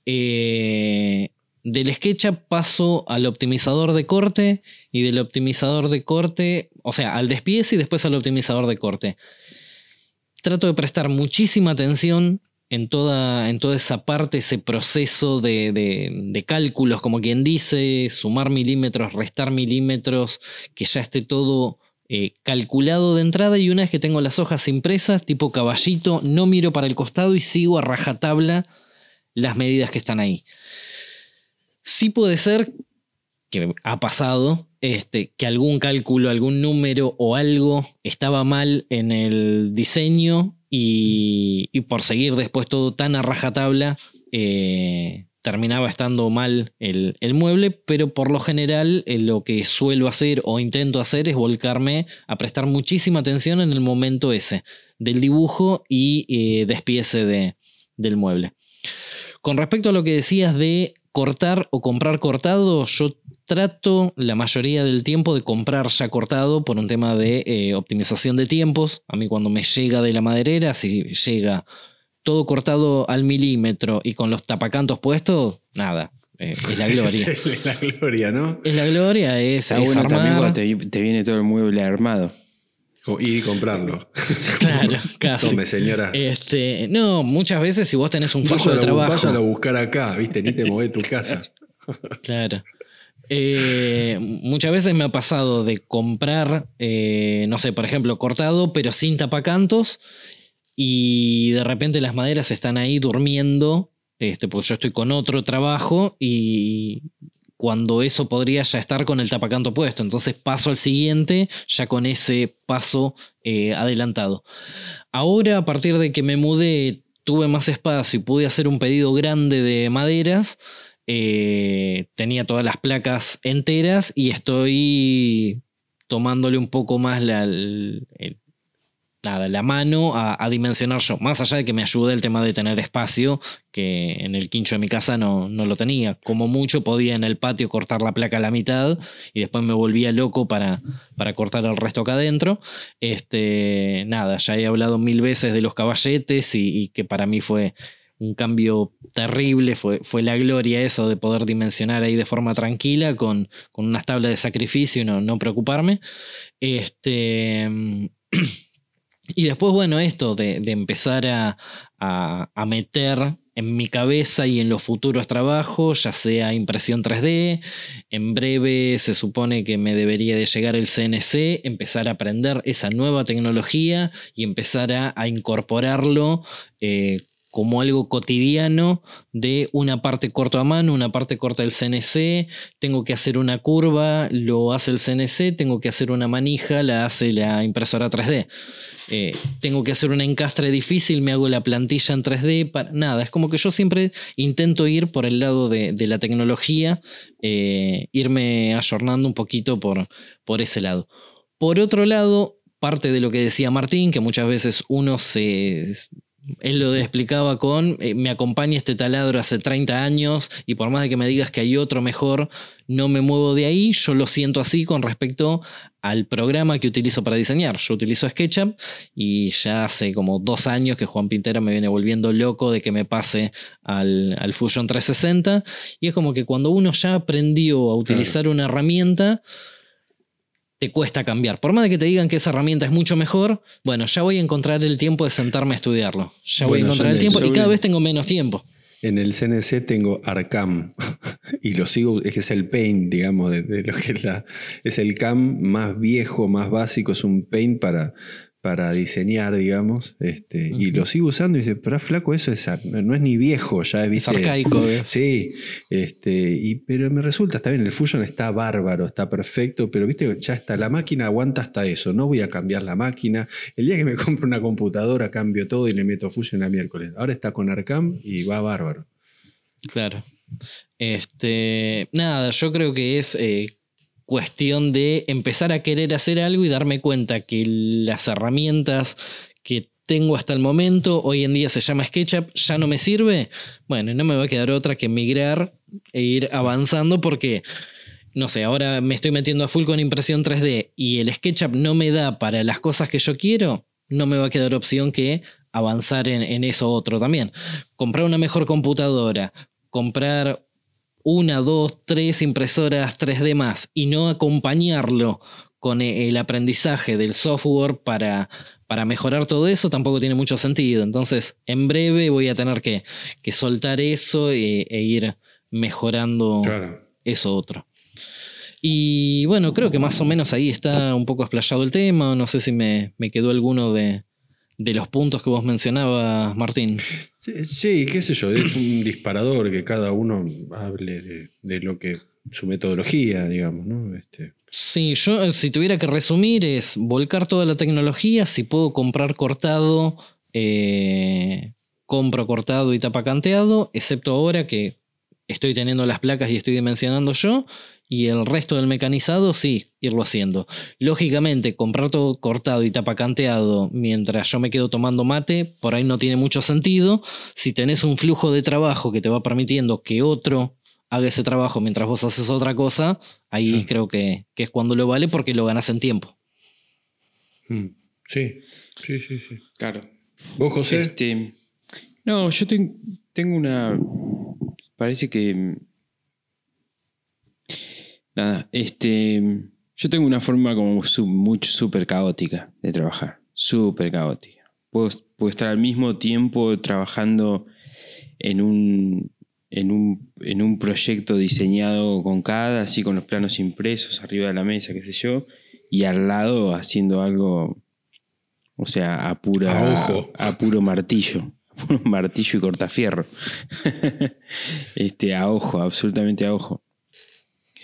Eh, del SketchUp paso al optimizador de corte y del optimizador de corte, o sea, al despiece y después al optimizador de corte trato de prestar muchísima atención en toda, en toda esa parte, ese proceso de, de- cálculos, como quien dice, sumar milímetros, restar milímetros, que ya esté todo eh, calculado de entrada y una vez que tengo las hojas impresas, tipo caballito, no miro para el costado y sigo a rajatabla las medidas que están ahí. Sí puede ser que ha pasado, este, que algún cálculo, algún número o algo estaba mal en el diseño y, por seguir después todo tan a rajatabla, eh, terminaba estando mal el, el, mueble, pero por lo general eh, lo que suelo hacer o intento hacer es volcarme a prestar muchísima atención en el momento ese del dibujo y eh, despiece de, del mueble. Con respecto a lo que decías de cortar o comprar cortado, yo trato la mayoría del tiempo de comprar ya cortado por un tema de eh, optimización de tiempos. A mí cuando me llega de la maderera, si llega todo cortado al milímetro y con los tapacantos puestos, nada. Eh, es la gloria. es la gloria, ¿no? Es la gloria, es, es bueno armar. te viene todo el mueble armado. Y comprarlo. Claro, casi. Tome, señora. Este, no, muchas veces si vos tenés un flujo de trabajo. váyalo a buscar acá, ¿viste? Ni te mueve tu casa. Claro. Eh, muchas veces me ha pasado de comprar, eh, no sé, por ejemplo, cortado, pero sin tapacantos, y de repente las maderas están ahí durmiendo, este, pues yo estoy con otro trabajo y cuando eso podría ya estar con el tapacanto puesto, entonces paso al siguiente ya con ese paso eh, adelantado. Ahora, a partir de que me mudé, tuve más espacio y pude hacer un pedido grande de maderas. eh, tenía todas las placas enteras y estoy tomándole un poco más la, el- nada, la mano a, a dimensionar yo. Más allá de que me ayude el tema de tener espacio, que en el quincho de mi casa no, no lo tenía. Como mucho podía en el patio cortar la placa a la mitad y después me volvía loco para, para cortar el resto acá adentro. Este, nada, ya he hablado mil veces de los caballetes y, que para mí fue un cambio terrible, fue, fue la gloria eso de poder dimensionar ahí de forma tranquila con, con unas tablas de sacrificio y no, no preocuparme. Este, y después, bueno, esto de, de empezar a, a- a meter en mi cabeza y en los futuros trabajos, ya sea impresión 3D, en breve se supone que me debería de llegar el CNC, empezar a aprender esa nueva tecnología y empezar a, a incorporarlo eh, como algo cotidiano de una parte corto a mano, una parte corta del CNC, tengo que hacer una curva, lo hace el CNC, tengo que hacer una manija, la hace la impresora 3D. Eh, tengo que hacer un encastre difícil, me hago la plantilla en 3D, para, nada, es como que yo siempre intento ir por el lado de, de la tecnología, eh, irme ayornando un poquito por, por ese lado. Por otro lado, parte de lo que decía Martín, que muchas veces uno se... Él lo explicaba con, eh, me acompaña este taladro hace 30 años y por más de que me digas que hay otro mejor, no me muevo de ahí, yo lo siento así con respecto al programa que utilizo para diseñar. Yo utilizo SketchUp y ya hace como dos años que Juan Pintera me viene volviendo loco de que me pase al, al Fusion 360 y es como que cuando uno ya aprendió a utilizar una herramienta, te cuesta cambiar. Por más de que te digan que esa herramienta es mucho mejor, bueno, ya voy a encontrar el tiempo de sentarme a estudiarlo. Ya voy a encontrar el tiempo y cada vez tengo menos tiempo. En el CNC tengo Arcam y lo sigo, es que es el paint, digamos, de, de lo que es la. Es el CAM más viejo, más básico, es un paint para, para diseñar, digamos. Este, Y lo sigo usando y dice, pero flaco, eso es, no es ni viejo, ya Es ¿viste? arcaico. es- Sí, este, y, pero me resulta, está bien, el Fusion está bárbaro, está perfecto, pero viste, ya está, la máquina aguanta hasta eso, no voy a cambiar la máquina. El día que me compro una computadora cambio todo y le meto Fusion a miércoles. Ahora está con Arcam y va bárbaro. Claro. Este, nada, yo creo que es eh, cuestión de empezar a querer hacer algo y darme cuenta que las herramientas que tengo hasta el momento, hoy en día se llama SketchUp, ya no me sirve. Bueno, no me va a quedar otra que migrar e ir avanzando porque, no sé, ahora me estoy metiendo a full con impresión 3D y el SketchUp no me da para las cosas que yo quiero, no me va a quedar opción que avanzar en, en eso otro también. Comprar una mejor computadora, comprar una, dos, tres impresoras 3D más y no acompañarlo con e- el aprendizaje del software para, para mejorar todo eso tampoco tiene mucho sentido. Entonces, en breve voy a tener que, que soltar eso e, e ir mejorando Claro. eso otro. Y bueno, creo que más o menos ahí está un poco explayado el tema. No sé si me, me quedó alguno de, de los puntos que vos mencionabas, Martín. Sí, sí, qué sé yo, es un disparador que cada uno hable de, de lo que su metodología, digamos, ¿no? Este, Sí, yo eh, si tuviera que resumir es volcar toda la tecnología, si puedo comprar cortado, eh, compro cortado y tapacanteado, excepto ahora que estoy teniendo las placas y estoy dimensionando yo, y el resto del mecanizado sí, irlo haciendo. Lógicamente, comprar todo cortado y tapacanteado mientras yo me quedo tomando mate, por ahí no tiene mucho sentido. Si tenés un flujo de trabajo que te va permitiendo que otro haga ese trabajo mientras vos haces otra cosa, ahí creo que, que, es cuando lo vale porque lo ganas en tiempo. Mm, sí, sí, sí, sí. Claro. ¿Vos, José? Este, no, yo tengo una. Parece que Nada, este. Yo tengo una forma como mucho súper caótica de trabajar. Súper caótica. Puedo, estar al mismo tiempo trabajando en un, en un, en un proyecto diseñado con cada, así con los planos impresos arriba de la mesa, qué sé yo, y al lado haciendo algo, o sea, a, pura, a, puro martillo, a puro martillo y cortafierro. este, a ojo, absolutamente a ojo.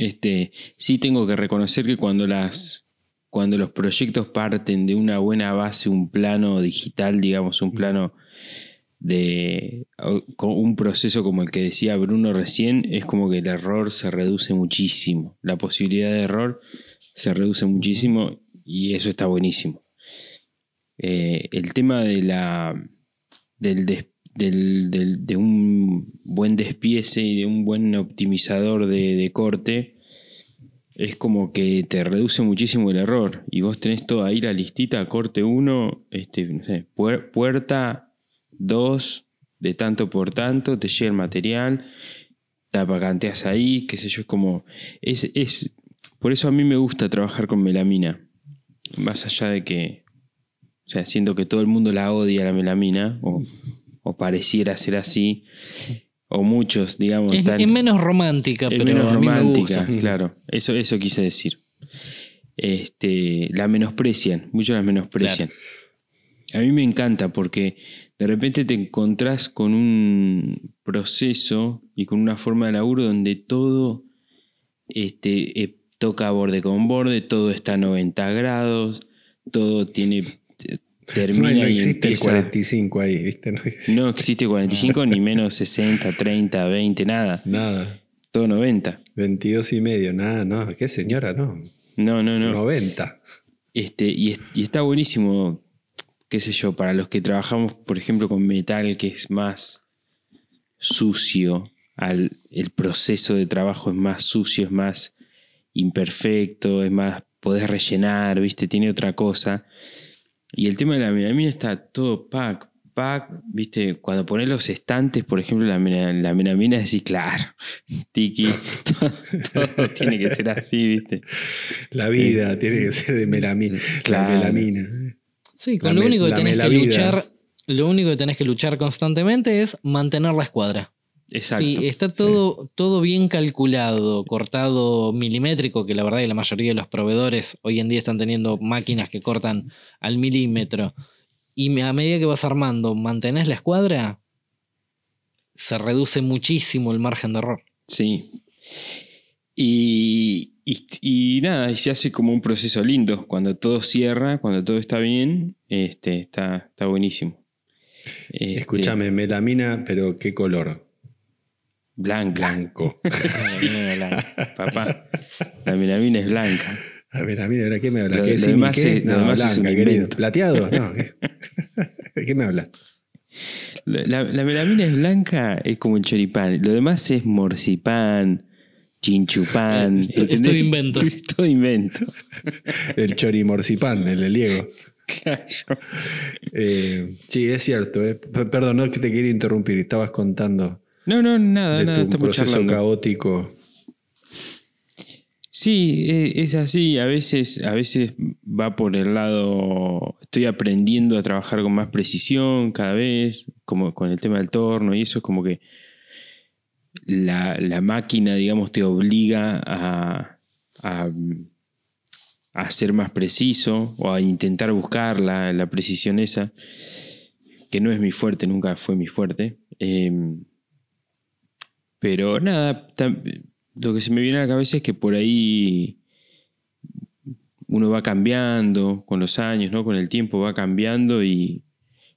Este, sí tengo que reconocer que cuando las cuando los proyectos parten de una buena base, un plano digital, digamos, un plano de un proceso como el que decía Bruno recién, es como que el error se reduce muchísimo. La posibilidad de error se reduce muchísimo y eso está buenísimo. Eh, el tema de la, del, de un buen despiece y de un buen optimizador de, corte, es como que te reduce muchísimo el error. Y vos tenés toda ahí la listita, corte 1, este, no sé, puerta 2, de tanto por tanto, te llega el material, tapacanteas ahí, qué sé yo, es como. Es, es, por eso a mí me gusta trabajar con melamina. Más allá de que. O sea, siento que todo el mundo la odia la melamina, o o pareciera ser así, o muchos, digamos. Es, menos romántica, pero menos romántica, claro. Eso, eso quise decir. Este, la menosprecian, muchos la menosprecian. A mí me encanta porque de repente te encontrás con un proceso y con una forma de laburo donde todo este, eh, toca borde con borde, todo está a 90 grados, todo tiene termina no, existe el 45 ahí, ¿viste? No, existe 45 ni menos 60, 30, 20, nada. Nada. Todo 90. 22 y medio, nada, no. ¿Qué señora? No. No, no, no. 90. Este, y, está buenísimo, qué sé yo, para los que trabajamos, por ejemplo, con metal, que es más sucio, al, el proceso de trabajo es más sucio, es más imperfecto, es más, podés rellenar, ¿viste? Tiene otra cosa. Y el tema de la melamina está todo pack, pack, viste, cuando pones los estantes, por ejemplo, la, la melamina es así, claro, tiki, todo, tiene que ser así, viste. La vida tiene que ser de melamina, la melamina. Sí, con lo único que tenés que luchar, lo único que tenés que luchar constantemente es mantener la escuadra. Exacto. Sí, está todo, todo bien calculado, cortado milimétrico, que la verdad que la mayoría de los proveedores hoy en día están teniendo máquinas que cortan al milímetro. Y a medida que vas armando, mantenés la escuadra, se reduce muchísimo el margen de error. Sí. Y, y, nada, y se hace como un proceso lindo. Cuando todo cierra, cuando todo está bien, este, está, está buenísimo. Este, Escúchame, melamina, pero ¿qué color? Blanco. Papá, la melamina es blanca. La melamina, ¿de qué me habla? ¿Qué, lo demás, Es, no, blanca, ¿Plateado? No. ¿De qué me habla? La, melamina es blanca, es como el choripán. Lo demás es morcipán, chinchupán. Es todo invento. Es todo invento. el chorimorcipán, el eliego. Claro. Eh, sí, es cierto. Eh. Perdón, no es que te quería interrumpir. Estabas contando. No, no, nada, de nada. Tu proceso caótico. Sí, e, es así. A veces, a veces va por el lado. Estoy aprendiendo a trabajar con más precisión cada vez, como con el tema del torno, y eso es como que la, máquina, digamos, te obliga a, a, ser más preciso o a intentar buscar la, la, precisión esa, que no es mi fuerte, nunca fue mi fuerte. Em, pero nada, lo que se me viene a la cabeza es que por ahí uno va cambiando con los años, ¿no? Con el tiempo va cambiando y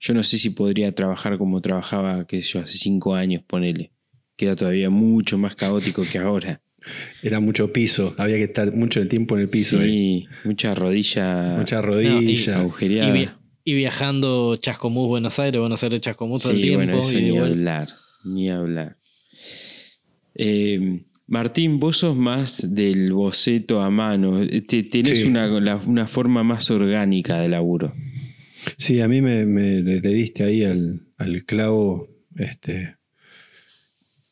Yo no sé si podría trabajar como trabajaba, qué sé yo, hace cinco años, ponele. Que era todavía mucho más caótico que ahora. Era mucho piso, había que estar mucho el tiempo en el piso. Sí, mucha rodilla. Mucha rodilla. agujereada. Y, via- y viajando Chascomús, Buenos Aires, Buenos Aires, Chascomús todo el Sí, tiempo. bueno, eso y ni igual- hablar, ni hablar. Eh, Martín, vos sos más del boceto a mano. Te- tenés Sí. una, la- una forma más orgánica de laburo. Sí, a mí me, me- le diste ahí al, al clavo este,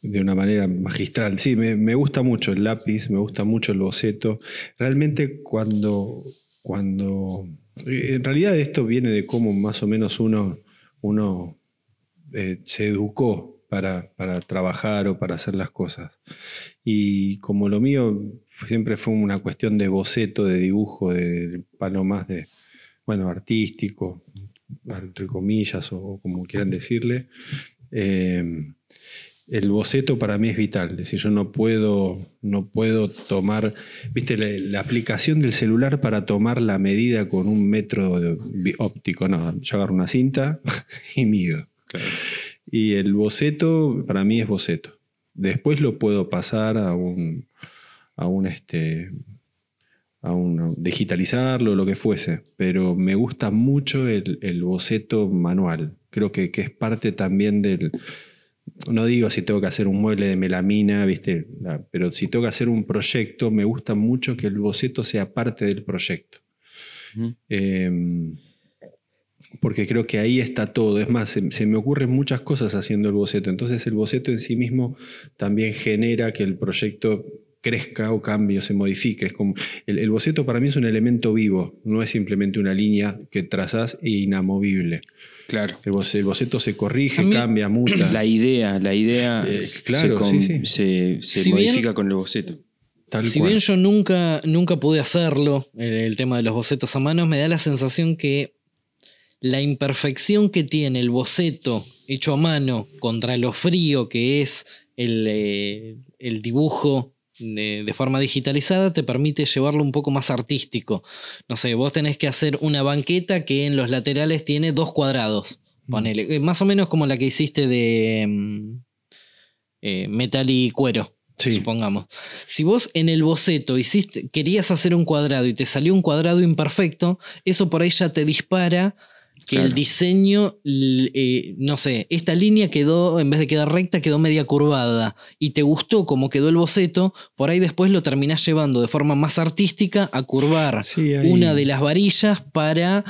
de una manera magistral. Sí, me, me gusta mucho el lápiz, me gusta mucho el boceto. Realmente cuando, cuando... eh, En realidad esto viene de cómo más o menos uno, uno eh, se educó para, trabajar o para hacer las cosas. Y como lo mío siempre fue una cuestión de boceto, de dibujo, de palo más de, bueno, artístico, entre comillas, o como quieran decirle, eh, el boceto para mí es vital. Es decir, yo no puedo, no puedo tomar, viste, la, aplicación del celular para tomar la medida con un metro de- óptico. No, yo agarro una cinta y mido. Y el boceto para mí es boceto. Después lo puedo pasar a un, a un este, a un digitalizarlo, lo que fuese. Pero me gusta mucho el, el boceto manual. Creo que, que es parte también del. No digo si tengo que hacer un mueble de melamina, ¿viste? Pero si tengo que hacer un proyecto, me gusta mucho que el boceto sea parte del proyecto. Eh, porque creo que ahí está todo. Es más, se, se me ocurren muchas cosas haciendo el boceto. Entonces el boceto en sí mismo también genera que el proyecto crezca o cambie o se modifique. Es como, el, el boceto para mí es un elemento vivo, no es simplemente una línea que trazás e inamovible. Claro. El, boce- el boceto se corrige, mí- cambia, muta. La idea, la idea Eh, se claro, com- sí, sí. se, se Si bien- modifica con el boceto. tal si cual. bien yo nunca, nunca pude hacerlo, el, el tema de los bocetos a mano, me da la sensación que la imperfección que tiene el boceto hecho a mano contra lo frío que es el, eh, el dibujo de, de forma digitalizada te permite llevarlo un poco más artístico. No sé, vos tenés que hacer una banqueta que en los laterales tiene dos cuadrados. Ponele, eh, más o menos como la que hiciste de mm, eh, metal y cuero Sí. supongamos. Si vos en el boceto hiciste, querías hacer un cuadrado y te salió un cuadrado imperfecto, eso por ahí ya te dispara que el diseño, eh, no sé, esta línea quedó, en vez de quedar recta, quedó media curvada. Y te gustó cómo quedó el boceto, por ahí después lo terminás llevando de forma más artística a curvar Sí, una de las varillas para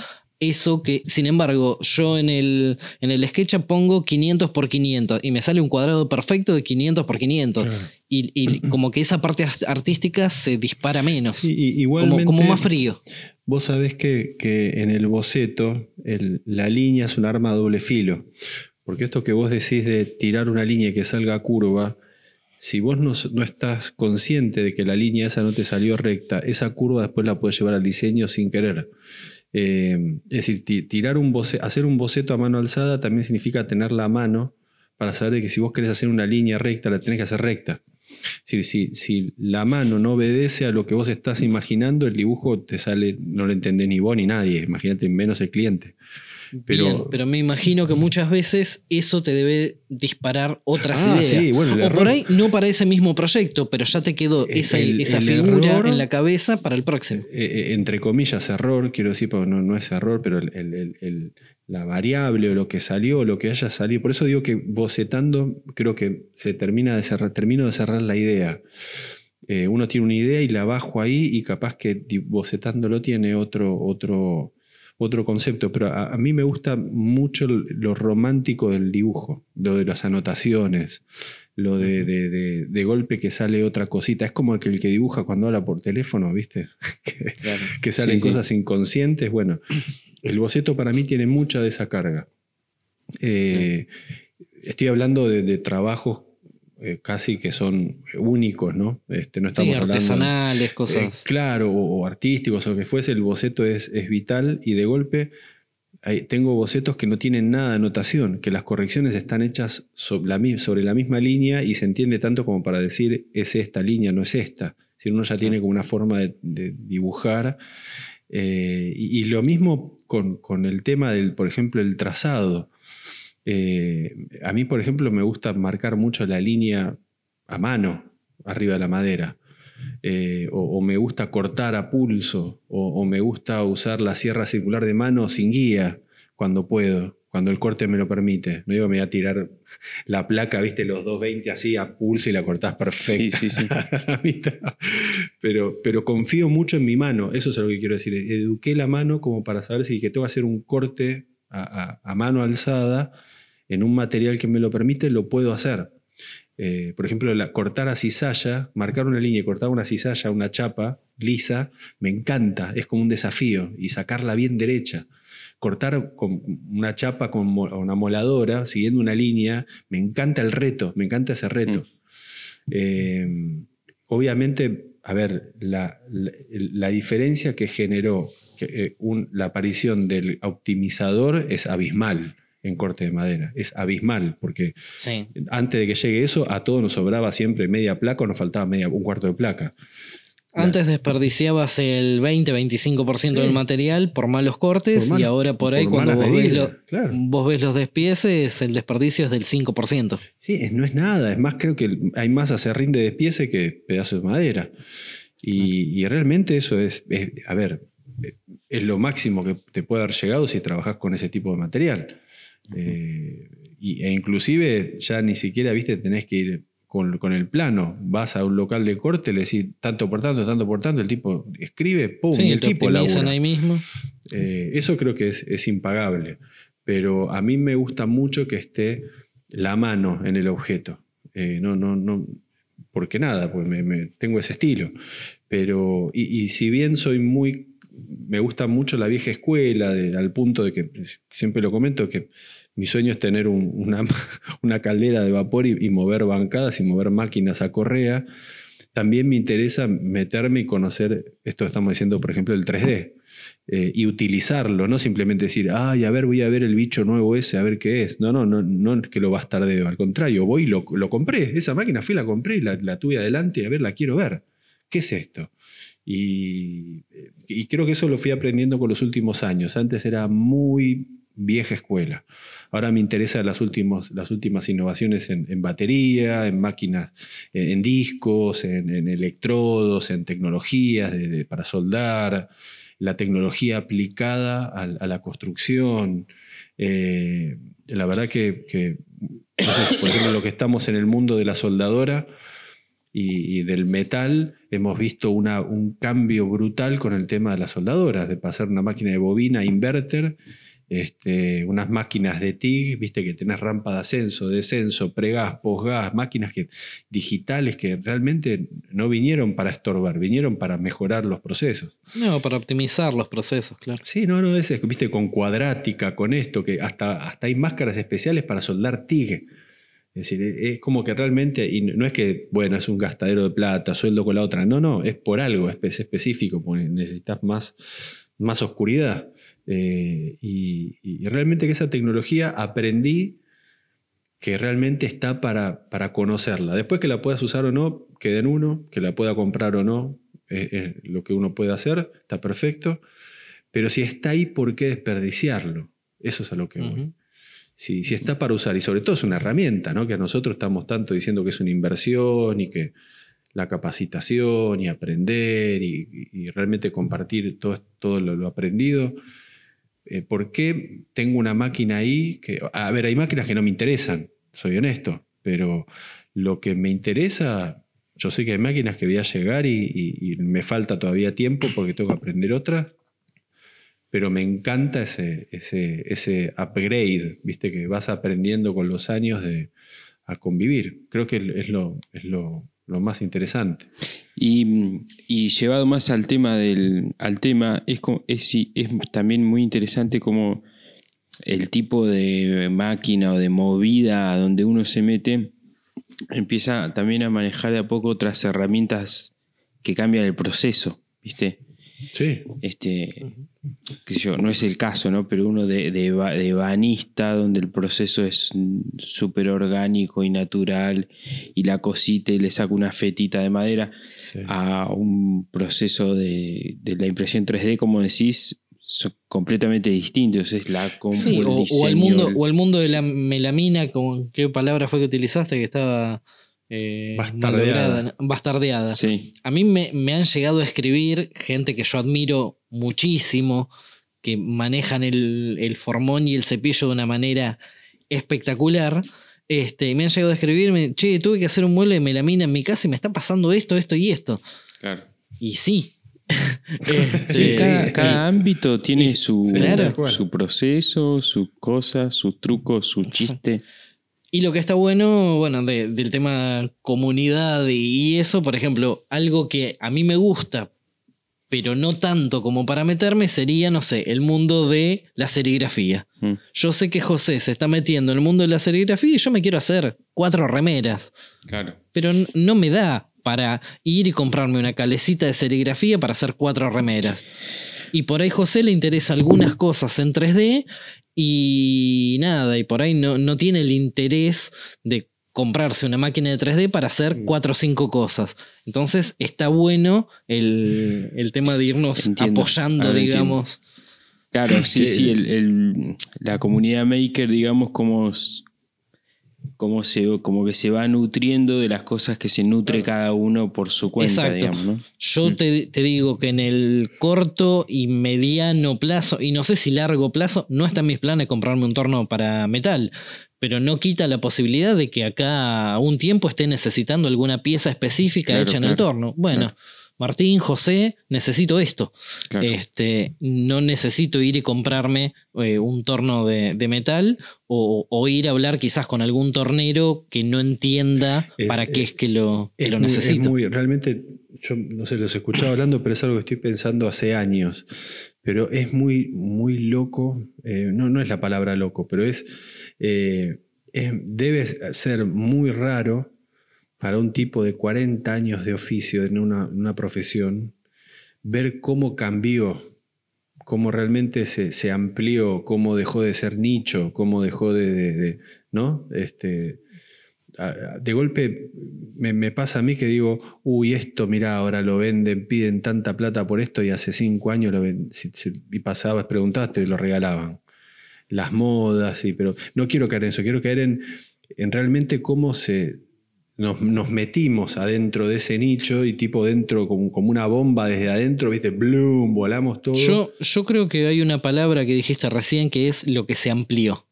eso que, sin embargo, yo en el, en el SketchUp pongo 500 por 500 y me sale un cuadrado perfecto de 500 por 500. Claro. Y, y como que esa parte art- artística se dispara menos. Sí, como, igualmente, como más frío. Vos sabés que, que en el boceto el- la línea es un arma a doble filo. Porque esto que vos decís de tirar una línea y que salga curva, si vos no, no estás consciente de que la línea esa no te salió recta, esa curva después la puedes llevar al diseño sin querer. Eh, es decir, ti- tirar un hacer un boceto a mano alzada también significa tener la mano para saber de que si vos querés hacer una línea recta, la tenés que hacer recta. Es decir, si, si la mano no obedece a lo que vos estás imaginando, el dibujo te sale, no lo entendés ni vos ni nadie, imagínate menos el cliente. Pero- Bien, pero me imagino que muchas veces eso te debe disparar otras Ah, ideas. sí, bueno, o por ahí no para ese mismo proyecto, pero ya te quedó El- esa, el- esa el figura error- en la cabeza para el próximo. Eh, eh, entre comillas, error, quiero decir, porque no, no es error, pero el- la variable o lo que salió o lo que haya salido. Por eso digo que bocetando, creo que se termina de cerrar, termino de cerrar la idea. Eh, uno tiene una idea y la bajo ahí y capaz que bocetándolo tiene otro, otro, otro concepto. Pero a, a mí me gusta mucho lo romántico del dibujo, lo de las anotaciones, lo de, de- de- de golpe que sale otra cosita. Es como el que, el que dibuja cuando habla por teléfono, ¿viste? que, que salen Sí, sí. cosas inconscientes. Bueno, el boceto para mí tiene mucha de esa carga. Eh, Estoy hablando de, de trabajos eh, casi que son únicos, ¿no? Este, no Sí, estamos hablando. artesanales, Eh, cosas. claro, o, o artísticos, o lo que fuese, el boceto es, es vital y de golpe hay- tengo bocetos que no tienen nada de anotación, que las correcciones están hechas sobre la, mi- sobre la misma línea y se entiende tanto como para decir es esta línea, no es esta. Si uno ya tiene como una forma de, de dibujar. Eh, y, y lo mismo con, con el tema del, por ejemplo, el trazado. Eh, a mí, por ejemplo, me gusta marcar mucho la línea a mano, arriba de la madera. Eh, o, o me gusta cortar a pulso, o, o me gusta usar la sierra circular de mano sin guía cuando puedo, cuando el corte me lo permite. No digo me voy a tirar la placa, viste, los 220 así a pulso y la cortás perfecta. Sí, sí, sí. a la mitad. pero, pero confío mucho en mi mano, eso es lo que quiero decir. Eduqué la mano como para saber si que tengo que hacer un corte a, a- a mano alzada en un material que me lo permite, lo puedo hacer. Eh, por ejemplo, la- cortar a cizalla, marcar una línea y cortar una cizalla, una chapa lisa, me encanta, es como un desafío y sacarla bien derecha. Cortar con una chapa con mo- una moladora, siguiendo una línea, me encanta el reto, me encanta ese reto. Eh, obviamente, a ver, la, la- la diferencia que generó que, eh, un- la aparición del optimizador es abismal en corte de madera, es abismal, porque Sí. antes de que llegue eso, a todos nos sobraba siempre media placa o nos faltaba media, un cuarto de placa. Antes desperdiciabas el 20-25% Sí. del material por malos cortes Por mal- y ahora por ahí por cuando vos ves, medidas, lo- claro. vos ves los despieces, el desperdicio es del 5%. Sí, no es nada. Es más, creo que hay más acerrín de despiece que pedazos de madera. Y, y realmente eso es, es- a ver, es lo máximo que te puede haber llegado si trabajas con ese tipo de material. Eh, y- e inclusive ya ni siquiera, viste, tenés que ir con, con el plano. Vas a un local de corte, le decís tanto por tanto, tanto por tanto, el tipo escribe, pum, Sí, y el te tipo labura. ahí mismo. Eh, eso creo que es, es impagable. Pero a mí me gusta mucho que esté la mano en el objeto. Eh, no, no, no, porque nada, pues me, me- tengo ese estilo. Pero, y, y si bien soy muy, me gusta mucho la vieja escuela, al punto de que siempre lo comento, que mi sueño es tener un- una, caldera de vapor y, mover bancadas y mover máquinas a correa. También me interesa meterme y conocer esto estamos diciendo, por ejemplo, el 3D. eh, y utilizarlo, no simplemente decir, ay, a ver, voy a ver el bicho nuevo ese, a ver qué es. No, no, no, no que lo bastardeo, al contrario, voy y lo, lo compré. Esa máquina fui, la compré y la, la tuve adelante y a ver, la quiero ver. ¿Qué es esto? Y, y creo que eso lo fui aprendiendo con los últimos años. Antes era muy vieja escuela. Ahora me interesan las, últimos, las últimas innovaciones en, batería, en máquinas, en, en discos, en, electrodos, en tecnologías para soldar, la tecnología aplicada a, la construcción. Eh, la verdad que, por ejemplo, lo que estamos en el mundo de la soldadora y, y del metal, hemos visto una- un cambio brutal con el tema de las soldadoras, de pasar una máquina de bobina a inverter, este, unas máquinas de TIG, viste que tenés rampa de ascenso, descenso, pregas, posgas, máquinas que, digitales que realmente no vinieron para estorbar, vinieron para mejorar los procesos. No, para optimizar los procesos, claro. Sí, no, no, es, es, viste, con cuadrática, con esto, que hasta, hasta hay máscaras especiales para soldar TIG. Es decir, es es como que realmente, y no es que, bueno, es un gastadero de plata, sueldo con la otra, no, no, es por algo, es es específico, necesitas más, más oscuridad. Eh, y, realmente que esa tecnología aprendí que realmente está para, para conocerla. Después que la puedas usar o no, queda en uno, que la pueda comprar o no, eh, lo que uno puede hacer, está perfecto. Pero si está ahí, ¿por qué desperdiciarlo? Eso es a lo que voy. Si, está para usar, y sobre todo es una herramienta, ¿no? que nosotros estamos tanto diciendo que es una inversión y que la capacitación y aprender y, realmente compartir todo, todo lo, aprendido. Eh, ¿Por qué tengo una máquina ahí? Que, a ver, hay máquinas que no me interesan, soy honesto, pero lo que me interesa, yo sé que hay máquinas que voy a llegar y- y me falta todavía tiempo porque tengo que aprender otras, pero me encanta ese, ese, ese upgrade, viste, que vas aprendiendo con los años de, a convivir. Creo que es lo, es lo, lo más interesante. Y, y llevado más al tema del al tema, es, es, es también muy interesante como el tipo de máquina o de movida donde uno se mete empieza también a manejar de a poco otras herramientas que cambian el proceso, ¿viste? Sí. Este, qué sé yo, no es el caso, ¿no? Pero uno de, de, ba- de banista, donde el proceso es súper orgánico y natural, y la cosita y le saca una fetita de madera, Sí. a un proceso de, de la impresión 3D, como decís, son completamente distintos. Es la Sí, el o, o diseño, el mundo, el- o el mundo de la melamina, como, ¿qué palabra fue que utilizaste? Que estaba eh, Bastardeada. bastardeada. Sí, A mí me, me han llegado a escribir gente que yo admiro muchísimo, que manejan el, el formón y el cepillo de una manera espectacular. Este, y me han llegado a escribirme, che, tuve que hacer un mueble de melamina en mi casa y me está pasando esto, esto y esto. claro. Y sí. Sí, Este, cada, y- cada ámbito tiene y- su, claro. su proceso, sus cosas, sus trucos, su chiste. Y lo que está bueno, bueno, de- del tema comunidad y, eso, por ejemplo, algo que a mí me gusta, pero no tanto como para meterme, sería, no sé, el mundo de la serigrafía. Mm. Yo sé que José se está metiendo en el mundo de la serigrafía y yo me quiero hacer cuatro remeras, Claro. pero no me da para ir y comprarme una calecita de serigrafía para hacer cuatro remeras. Y por ahí José le interesa algunas cosas en 3D y nada, y por ahí no, no tiene el interés de comprarse una máquina de 3D para hacer Mm. cuatro o cinco cosas. Entonces está bueno el, el tema de irnos Entiendo, apoyando, digamos. Claro, sí, Sí. sí, el- el- la comunidad maker, digamos, como, como, se, como que se va nutriendo de las cosas que se nutre cada uno por su cuenta, Exacto. digamos, ¿no? Yo Mm. te, te digo que en el corto y mediano plazo, y no sé si largo plazo, no está en mis planes comprarme un torno para metal, pero no quita la posibilidad de que acá a un tiempo esté necesitando alguna pieza específica Claro, hecha en el torno. Bueno, claro. Martín, José, necesito esto. Claro. Este, no necesito ir y comprarme eh, un torno de, de metal o, o ir a hablar quizás con algún tornero que no entienda Es- para qué es- es que lo, que Es lo muy- es necesito. muy- realmente, yo no sé, los he escuchado hablando, pero es algo que estoy pensando hace años. Pero es muy, muy loco. eh, no, no es la palabra loco, pero es, eh, es- debe ser muy raro para un tipo de 40 años de oficio en una, una profesión ver cómo cambió, cómo realmente se, se amplió, cómo dejó de ser nicho, cómo dejó de, de- ¿no? Este, de golpe me, me pasa a mí que digo, uy, esto, mirá, ahora lo venden, piden tanta plata por esto y hace cinco años y pasabas, preguntaste, lo regalaban. Las modas, y, pero no quiero caer en eso, quiero caer en, en realmente cómo se, nos, nos metimos adentro de ese nicho y tipo dentro como, como una bomba desde adentro, viste, bloom, volamos todo. Yo, yo creo que hay una palabra que dijiste recién que es lo que se amplió.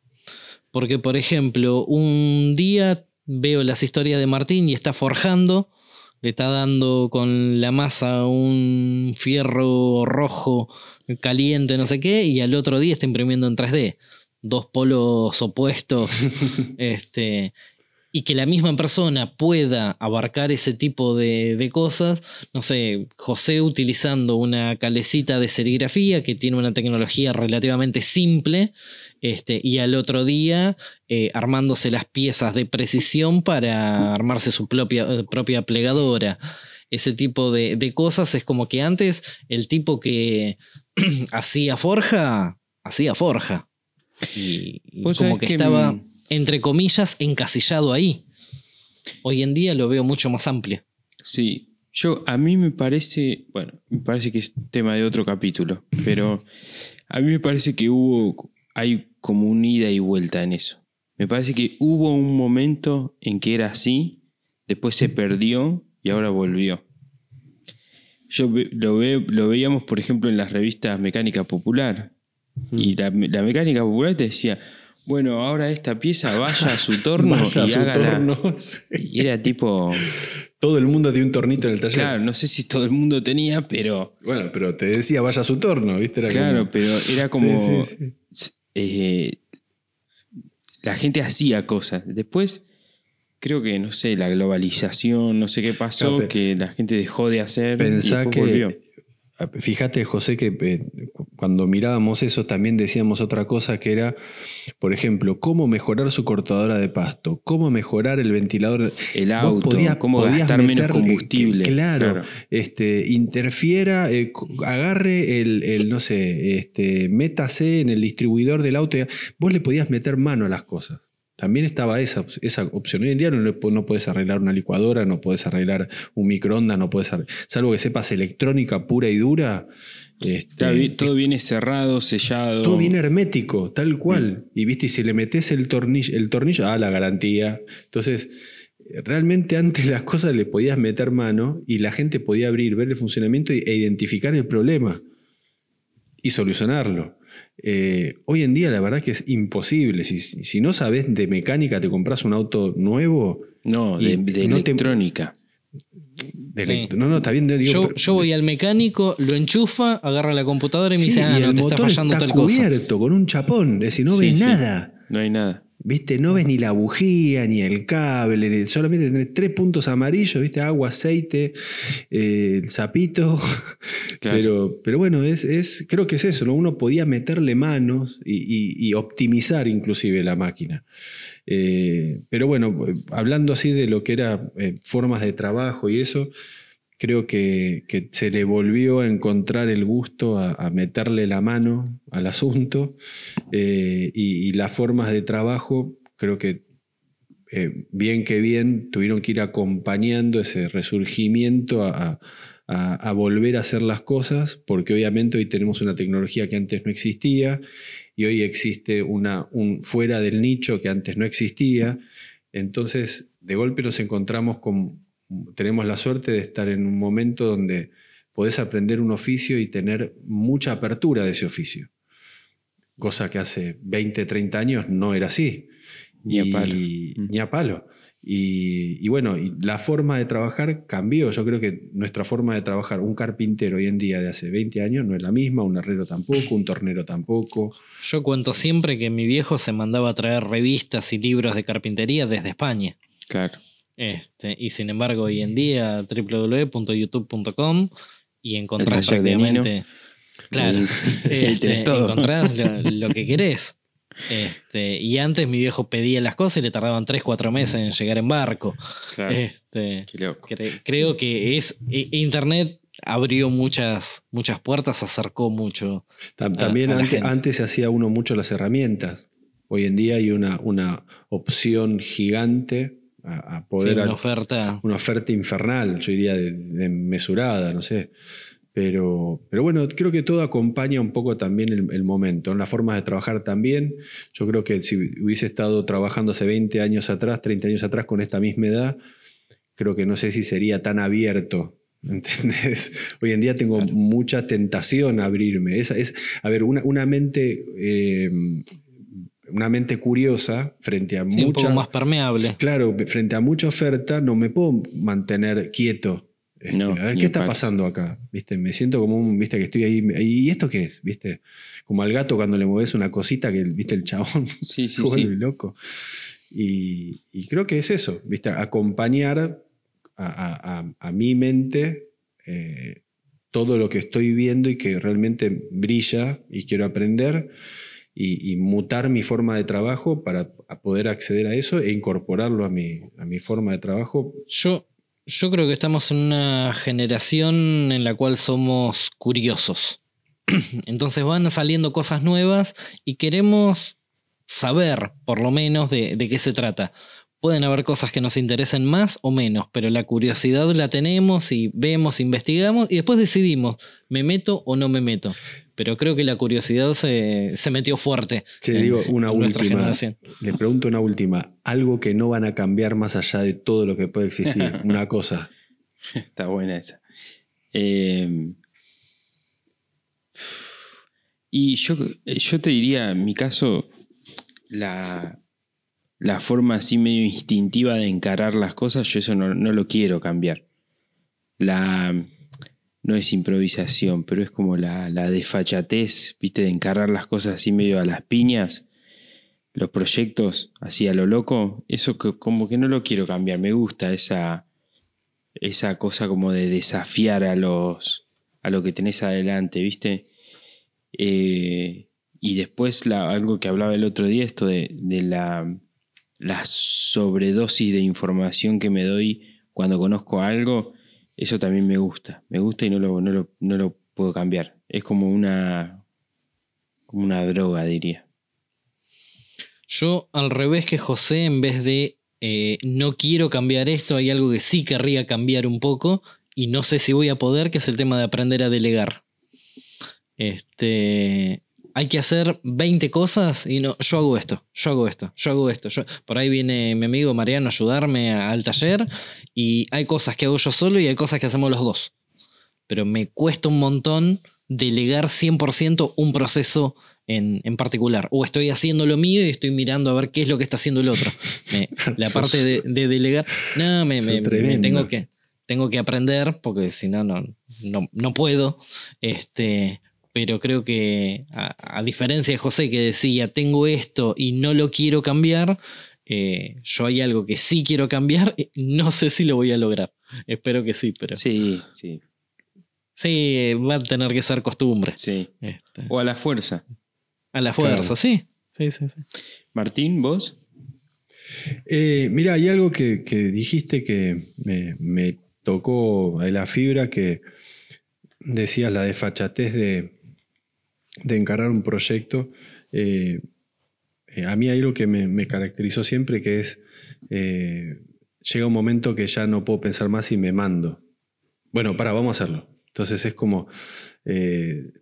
Porque, por ejemplo, un día veo las historias de Martín y está forjando, le está dando con la masa un fierro rojo caliente, no sé qué, y al otro día está imprimiendo en 3D. Dos polos opuestos. este, y que la misma persona pueda abarcar ese tipo de, de cosas, no sé, José utilizando una calecita de serigrafía que tiene una tecnología relativamente simple, este, y al otro día eh, armándose las piezas de precisión para armarse su propia, eh, propia plegadora. Ese tipo de, de cosas es como que antes el tipo que hacía forja, hacía forja. Y, como que, estaba, entre comillas, encasillado ahí. Hoy en día lo veo mucho más amplio. Sí, yo a mí me parece, bueno, me parece que es tema de otro capítulo, pero a mí me parece que hubo, hay como un ida y vuelta en eso. Me parece que hubo un momento en que era así, después se perdió y ahora volvió. Yo lo, ve- lo veíamos, por ejemplo, en las revistas Mecánica Popular. Y la, la Mecánica Popular te decía, bueno, ahora esta pieza vaya a su torno Vaya a y su hágala". torno, sí. Y era tipo, Todo el mundo tiene un tornito en el taller. claro, no sé si todo el mundo tenía, pero Bueno, pero te decía vaya a su torno, ¿viste? Era claro, como- pero era como Sí, sí, sí. eh, la gente hacía cosas. Después creo que no sé, la globalización, no sé qué pasó, No, que la gente dejó de hacer y Pensá después que volvió. Fíjate, José, que eh, cuando mirábamos eso también decíamos otra cosa que era, por ejemplo, cómo mejorar su cortadora de pasto, cómo mejorar el ventilador. El auto, cómo gastar menos combustible. Claro, Este, interfiera, eh, agarre el, no sé, este, métase en el distribuidor del auto. Vos le podías meter mano a las cosas. También estaba esa, esa opción. Hoy en día no, no puedes arreglar una licuadora, no puedes arreglar un microondas, no puedes salvo que sepas electrónica pura y dura. Este, todo viene cerrado, sellado. Todo viene hermético, tal cual. Mm. Y viste, si le metes el tornillo, el tornillo, ah, la garantía. Entonces, realmente antes las cosas le podías meter mano y la gente podía abrir, ver el funcionamiento e identificar el problema y solucionarlo. Eh, hoy en día la verdad que es imposible. Si, no sabes de mecánica, te compras un auto nuevo. No, de, electrónica. No, no, está bien. yo, voy al mecánico, lo enchufa, agarra la computadora y me dice, ah, no, te está fallando está cubierto con un chapón, es decir, no ves nada. No hay nada. ¿Viste? No ves ni la bujía, ni el cable, solamente tenés tres puntos amarillos, ¿viste? Agua, aceite, eh, el zapito. Pero, pero bueno, es, es, creo que es eso, ¿no? Uno podía meterle manos y, optimizar inclusive la máquina. Eh, pero bueno, hablando así de lo que era eh, formas de trabajo y eso, creo que, se le volvió a encontrar el gusto a, meterle la mano al asunto eh, y, las formas de trabajo, creo que eh, bien que bien tuvieron que ir acompañando ese resurgimiento a, volver a hacer las cosas, porque obviamente hoy tenemos una tecnología que antes no existía y hoy existe una, un fuera del nicho que antes no existía. Entonces, de golpe nos encontramos con tenemos la suerte de estar en un momento donde podés aprender un oficio y tener mucha apertura de ese oficio. Cosa que hace 20, 30 años no era así. Ni a palo. Ni a palo. Y, bueno, la forma de trabajar cambió. Yo creo que nuestra forma de trabajar, un carpintero hoy en día de hace 20 años no es la misma, un herrero tampoco, un tornero tampoco. Yo cuento siempre que mi viejo se mandaba a traer revistas y libros de carpintería desde España. Claro. Este, y sin embargo, hoy en día, www.youtube.com y encontrás prácticamente. Claro, este, encontrás lo, que querés. Este, y antes mi viejo pedía las cosas y le tardaban 3-4 meses en llegar en barco. Este, creo que es. Internet abrió muchas, muchas puertas, acercó mucho. También antes, se hacía uno mucho las herramientas. Hoy en día hay una, una opción gigante a, poder... una oferta. Una oferta infernal, yo diría, de, mesurada, no sé. Pero, pero, bueno, creo que todo acompaña un poco también el, momento, en las formas de trabajar también. Yo creo que si hubiese estado trabajando hace 20 años atrás, 30 años atrás con esta misma edad, creo que no sé si sería tan abierto. ¿Entendés? Hoy en día tengo mucha tentación a abrirme. Es, es, a ver, una, una mente eh, una mente curiosa frente a mucha. Un poco más permeable. Claro, frente a mucha oferta, no me puedo mantener quieto. Este, a ver qué está pasando acá. ¿Viste? Me siento como un, viste, que estoy ahí. ¿Y esto qué es? ¿Viste? Como al gato cuando le mueves una cosita que, viste, el chabón sí, se sí, loco. Y, creo que es eso, ¿viste? Acompañar a, mi mente eh, todo lo que estoy viendo y que realmente brilla y quiero aprender y, mutar mi forma de trabajo para poder acceder a eso e incorporarlo a mi, a mi forma de trabajo. Yo, yo creo que estamos en una generación en la cual somos curiosos. Entonces van saliendo cosas nuevas y queremos saber, por lo menos, de, de, qué se trata. Pueden haber cosas que nos interesen más o menos, pero la curiosidad la tenemos y vemos, investigamos y después decidimos, ¿me meto o no me meto? pero creo que la curiosidad se, metió fuerte. Sí, digo una última. Le pregunto una última. Algo que no van a cambiar más allá de todo lo que puede existir. una cosa. Está buena esa. Em, y yo, yo te diría, en mi caso, la, la forma así medio instintiva de encarar las cosas, yo eso no, no lo quiero cambiar. La no es improvisación, pero es como la, la desfachatez, viste, de encargar las cosas así medio a las piñas, los proyectos así a lo loco, eso que, como que no lo quiero cambiar, me gusta esa, esa cosa como de desafiar a los, a lo que tenés adelante, ¿viste? Eh, y después la, algo que hablaba el otro día, esto de, de la, la sobredosis de información que me doy cuando conozco algo, eso también me gusta. Me gusta y no lo, no lo, no lo puedo cambiar. Es como una, como una droga, diría. Yo, al revés que José, en vez de eh, no quiero cambiar esto, hay algo que sí querría cambiar un poco y no sé si voy a poder, que es el tema de aprender a delegar. Este, hay que hacer 20 cosas y no, yo hago esto, yo hago esto, yo hago esto. Yo, por ahí viene mi amigo Mariano a ayudarme al taller y hay cosas que hago yo solo y hay cosas que hacemos los dos. Pero me cuesta un montón delegar 100% un proceso en, en, particular. O estoy haciendo lo mío y estoy mirando a ver qué es lo que está haciendo el otro. Me, la parte de, de, delegar, no, me, me, me tengo que tengo que aprender porque si no, no, no puedo. Este, pero creo que a, a, diferencia de José que decía, tengo esto y no lo quiero cambiar, eh, yo hay algo que sí quiero cambiar, no sé si lo voy a lograr. Espero que sí, pero... Sí, sí. Sí, va a tener que ser costumbre. Sí. Este. O a la fuerza. A la fuerza, claro. sí. Sí, sí, sí. Martín, ¿vos? Eh, mira, hay algo que, que dijiste que me, me, tocó la fibra, que decías la desfachatez de, de encarar un proyecto. Eh, a mí hay algo que me, caracterizó siempre, que es, eh, llega un momento que ya no puedo pensar más y me mando. Bueno, para, vamos a hacerlo. Entonces es como, eh,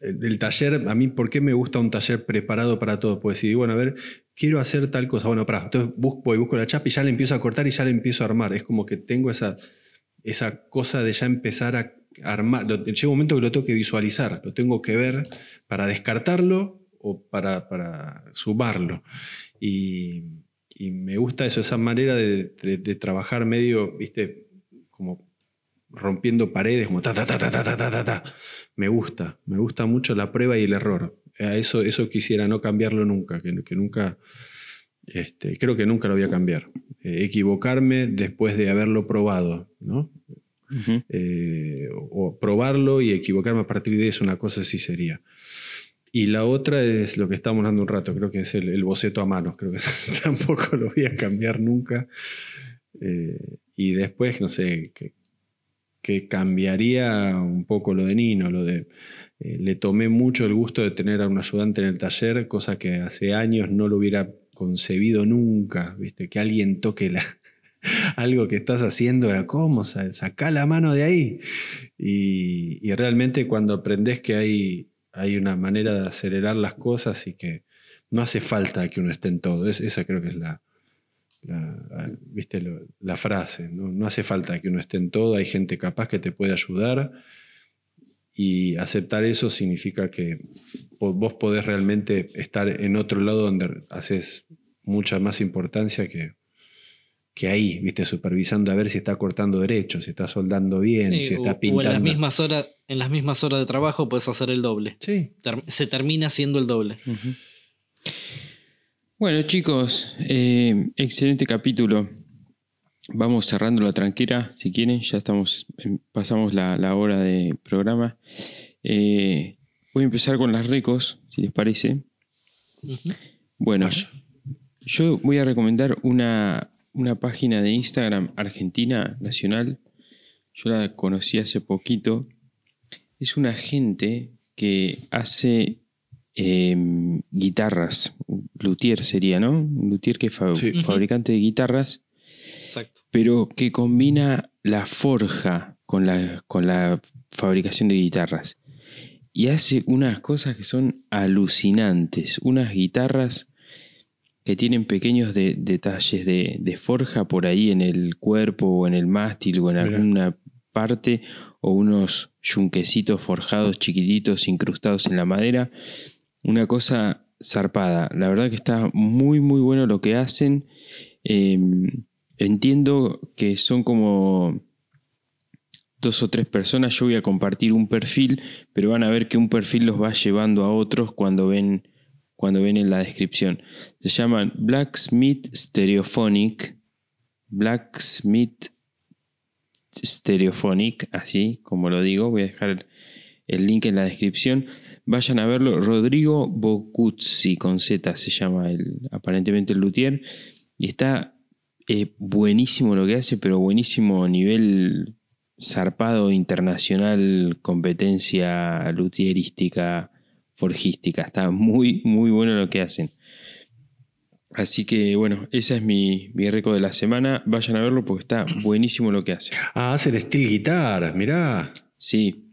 el taller, a mí, ¿por qué me gusta un taller preparado para todo? Pues decir, bueno, a ver, quiero hacer tal cosa. Bueno, para, entonces busco y busco la chapa y ya le empiezo a cortar y ya le empiezo a armar. Es como que tengo esa, esa cosa de ya empezar a armar. Llega un momento que lo tengo que visualizar, lo tengo que ver para descartarlo o para, para sumarlo. Y, me gusta eso, esa manera de, de, trabajar medio, viste, como rompiendo paredes, como ta, ta, ta, ta, ta, ta, ta, ta. Me gusta, me gusta mucho la prueba y el error. Eso, eso quisiera no cambiarlo nunca, que nunca, este, creo que nunca lo voy a cambiar. Eh, equivocarme después de haberlo probado, ¿no? Uh -huh. eh, o probarlo y equivocarme a partir de eso, una cosa así sería. Y la otra es lo que estamos hablando un rato, creo que es el, el boceto a mano, creo que tampoco lo voy a cambiar nunca. Eh, y después, no sé, que, que cambiaría un poco lo de Nino, lo de eh, le tomé mucho el gusto de tener a un ayudante en el taller, cosa que hace años no lo hubiera concebido nunca, ¿viste? Que alguien toque la, algo que estás haciendo, ¿cómo? Sacá la mano de ahí. Y, realmente cuando aprendes que hay, hay una manera de acelerar las cosas y que no hace falta que uno esté en todo, es, esa creo que es la, la, ¿viste? la frase, ¿no? no hace falta que uno esté en todo, hay gente capaz que te puede ayudar y aceptar eso significa que vos podés realmente estar en otro lado donde haces mucha más importancia que, que ahí, viste, supervisando a ver si está cortando derecho, si está soldando bien, sí, si está o, pintando. O en las mismas horas, en las mismas horas de trabajo puedes hacer el doble. Sí. Ter se termina siendo el doble. Uh -huh. Bueno, chicos, eh, excelente capítulo. Vamos cerrando la tranquera, si quieren, ya estamos, pasamos la, la hora de programa. Eh, voy a empezar con las recos, si les parece. Uh -huh. Bueno, Vaya. yo voy a recomendar una, una página de Instagram argentina, nacional. Yo la conocí hace poquito. Es una gente que hace eh, guitarras. Luthier sería, ¿no? Luthier que es fa sí. fabricante de guitarras. Exacto. Pero que combina la forja con la, con la fabricación de guitarras. Y hace unas cosas que son alucinantes. Unas guitarras que tienen pequeños de, detalles de, de, forja por ahí en el cuerpo o en el mástil o en Mira. alguna parte. O unos yunquecitos forjados chiquititos incrustados en la madera. Una cosa zarpada. La verdad que está muy muy bueno lo que hacen. Eh, entiendo que son como dos o tres personas. Yo voy a compartir un perfil, pero van a ver que un perfil los va llevando a otros cuando ven, cuando ven en la descripción. Se llaman Blacksmith Stereophonic. Blacksmith Stereophonic, así como lo digo. Voy a dejar el link en la descripción. Vayan a verlo. Rodrigo Bocuzzi, con Z se llama el, aparentemente el luthier. Y está eh, buenísimo lo que hace, pero buenísimo a nivel zarpado internacional, competencia luthierística, forjística. Está muy, muy bueno lo que hacen. Así que bueno, esa es mi, mi récord de la semana. Vayan a verlo porque está buenísimo lo que hace. Ah, hace steel guitar, mirá. Sí.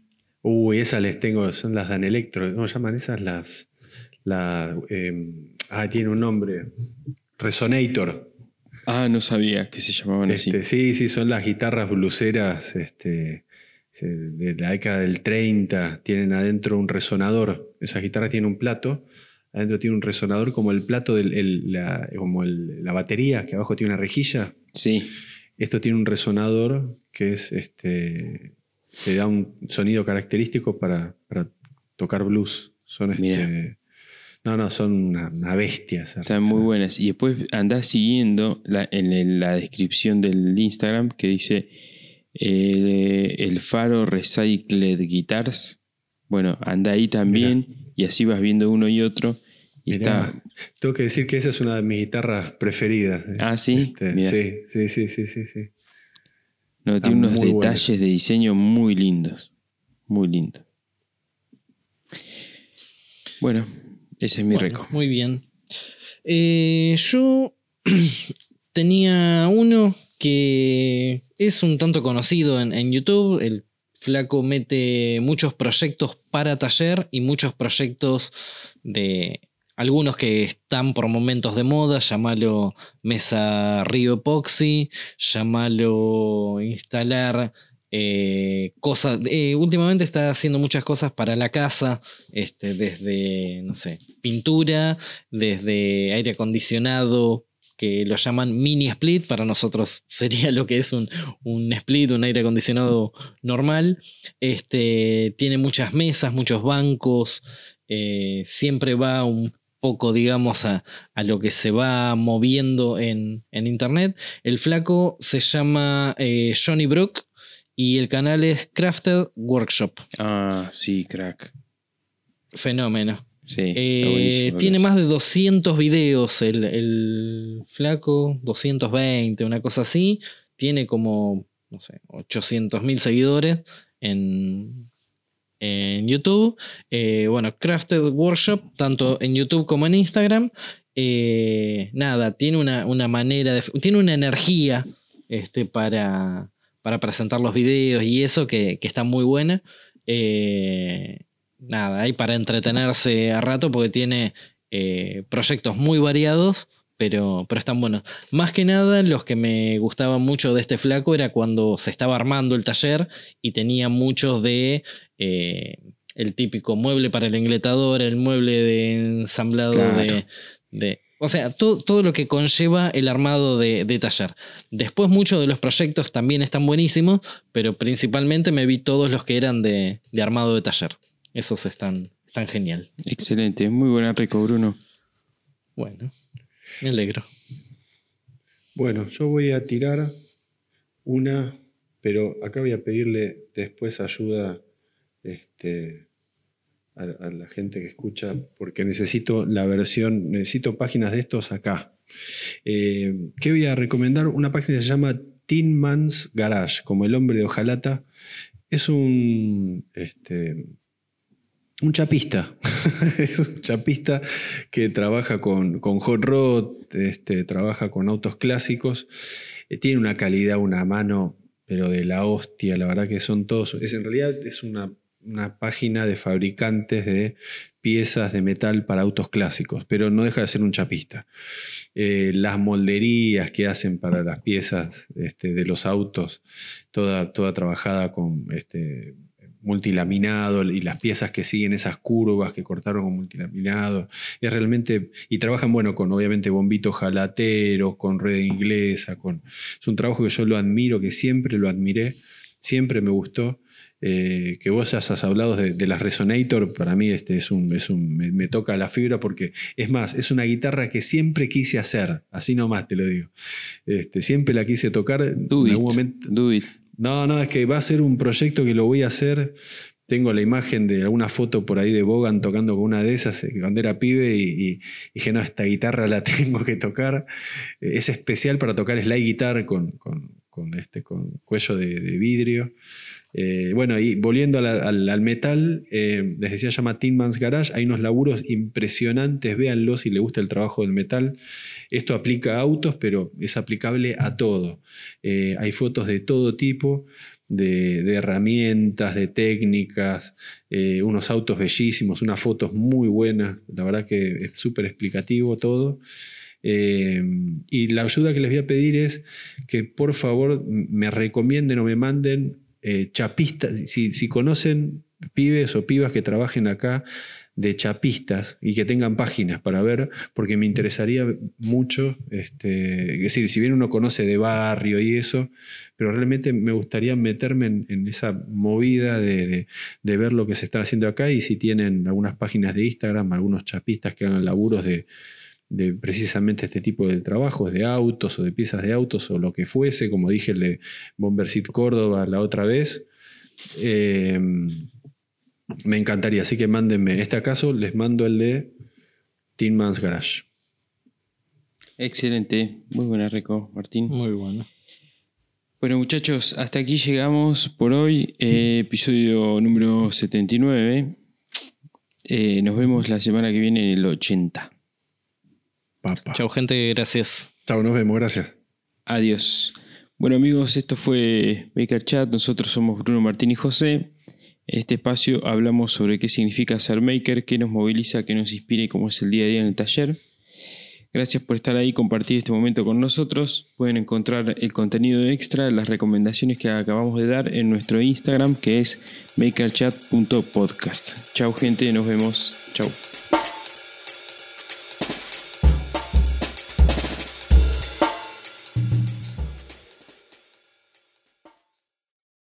Uy, esas les tengo, son las Dan Electro. ¿Cómo llaman esas? Las. La, eh, ah, tiene un nombre. Resonator. Ah, no sabía que se llamaban Este, así. sí, sí, son las guitarras bluseras este, de la década del 30. Tienen adentro un resonador. Esas guitarras tienen un plato. Adentro tiene un resonador como el plato, del, el- la, como el- la batería, que abajo tiene una rejilla. Sí. Esto tiene un resonador que es este. Te da un sonido característico para, para tocar blues. Son este. No, no, son una, una bestia. Están muy buenas. Y después andás siguiendo la- en la descripción del Instagram que dice eh, el faro Recycled Guitars. Bueno, anda ahí también y así vas viendo uno y otro. Y Mirá, está. Tengo que decir que esa es una de mis guitarras preferidas. Ah, sí. Este, Mirá. sí, sí, sí, sí, sí, sí. No, Está tiene unos detalles de diseño muy lindos. Muy lindos. Bueno, ese es mi Bueno, récord. Muy bien. Eh, yo tenía uno que es un tanto conocido en, en YouTube. El flaco mete muchos proyectos para taller y muchos proyectos de algunos que están por momentos de moda, llamalo mesa Río Epoxy, llamalo instalar eh, cosas. eh, últimamente está haciendo muchas cosas para la casa, este, desde, no sé, pintura, desde aire acondicionado, que lo llaman mini split, para nosotros sería lo que es un, un split, un aire acondicionado normal. Este, tiene muchas mesas, muchos bancos, eh, siempre va un poco, digamos, a, a lo que se va moviendo en, en internet. El flaco se llama eh, Johnny Brook y el canal es Crafted Workshop. Ah, sí, crack. Fenómeno. Sí, Eh, tiene más de 200 videos el, el flaco, 220, una cosa así. Tiene como, no sé, 800 mil seguidores en, en YouTube. Eh, bueno, Crafted Workshop, tanto en YouTube como en Instagram. Eh, nada, tiene una, una manera, de, tiene una energía este, para, para presentar los videos y eso que, que está muy buena. Eh, nada, hay para entretenerse a rato porque tiene proyectos muy variados, pero, pero están buenos. Más que nada, los que me gustaban mucho de este flaco era cuando se estaba armando el taller y tenía muchos de eh, el típico mueble para el engletador, el mueble de ensamblado Claro. de, de- O sea, todo, todo lo que conlleva el armado de, de taller. Después muchos de los proyectos también están buenísimos, pero principalmente me vi todos los que eran de, de armado de taller. Esos están, están genial. Excelente, muy buena récord, Bruno. Bueno, me alegro. Bueno, yo voy a tirar una, pero acá voy a pedirle después ayuda este, a, la gente que escucha, porque necesito la versión, necesito páginas de estos acá. Eh, ¿Qué voy a recomendar? Una página que se llama Tin Man's Garage, como el hombre de hojalata. Es un, este, un chapista. es un chapista que trabaja con, con hot rod, este, trabaja con autos clásicos. Eh, tiene una calidad, una mano, pero de la hostia. La verdad que son todos. Es, en realidad es una, una página de fabricantes de piezas de metal para autos clásicos, pero no deja de ser un chapista. Eh, las molderías que hacen para las piezas este, de los autos, toda, toda trabajada con este, multilaminado y las piezas que siguen esas curvas que cortaron con multilaminado. Es realmente, y trabajan, bueno, con obviamente bombitos jalateros, con red inglesa, con, es un trabajo que yo lo admiro, que siempre lo admiré, siempre me gustó. Eh, que vos hayas hablado de, de las Resonator, para mí este es un, es un me, me toca la fibra porque es más, es una guitarra que siempre quise hacer, así nomás te lo digo. Este, siempre la quise tocar. Do en it, algún momento, do it. No, no, es que va a ser un proyecto que lo voy a hacer. Tengo la imagen de alguna foto por ahí de Bogan tocando con una de esas eh, cuando era pibe y, dije, no, esta guitarra la tengo que tocar. Es especial para tocar slide guitar con, con, este, con cuello de, vidrio. Eh, bueno, y volviendo al, metal, eh, les decía, llama Tin Man's Garage. Hay unos laburos impresionantes, véanlo si les gusta el trabajo del metal. Esto aplica a autos, pero es aplicable a todo. Eh, hay fotos de todo tipo. De, herramientas, de técnicas, unos autos bellísimos, unas fotos muy buenas, la verdad que es súper explicativo todo. Eh, y la ayuda que les voy a pedir es que por favor me recomienden o me manden eh, chapistas, si, conocen pibes o pibas que trabajen acá de chapistas y que tengan páginas para ver, porque me interesaría mucho, este, es decir, si bien uno conoce de barrio y eso, pero realmente me gustaría meterme en, esa movida de, de, ver lo que se está haciendo acá y si tienen algunas páginas de Instagram, algunos chapistas que hagan laburos de, de precisamente este tipo de trabajos, de autos o de piezas de autos o lo que fuese, como dije el de Bombercit Córdoba la otra vez. Eh, me encantaría, así que mándenme. En este caso les mando el de Tin Man's Garage. Excelente, muy buena Reco, Martín. Muy bueno. Bueno muchachos, hasta aquí llegamos por hoy, eh, episodio número 79. Eh, nos vemos la semana que viene en el 80. Chao, gente, gracias. Chao, nos vemos, gracias. Adiós. Bueno, amigos, esto fue Baker Chat. Nosotros somos Bruno Martín y José. En este espacio hablamos sobre qué significa ser maker, qué nos moviliza, qué nos inspira y cómo es el día a día en el taller. Gracias por estar ahí y compartir este momento con nosotros. Pueden encontrar el contenido extra, las recomendaciones que acabamos de dar en nuestro Instagram que es makerchat.podcast. Chao gente, nos vemos. Chao.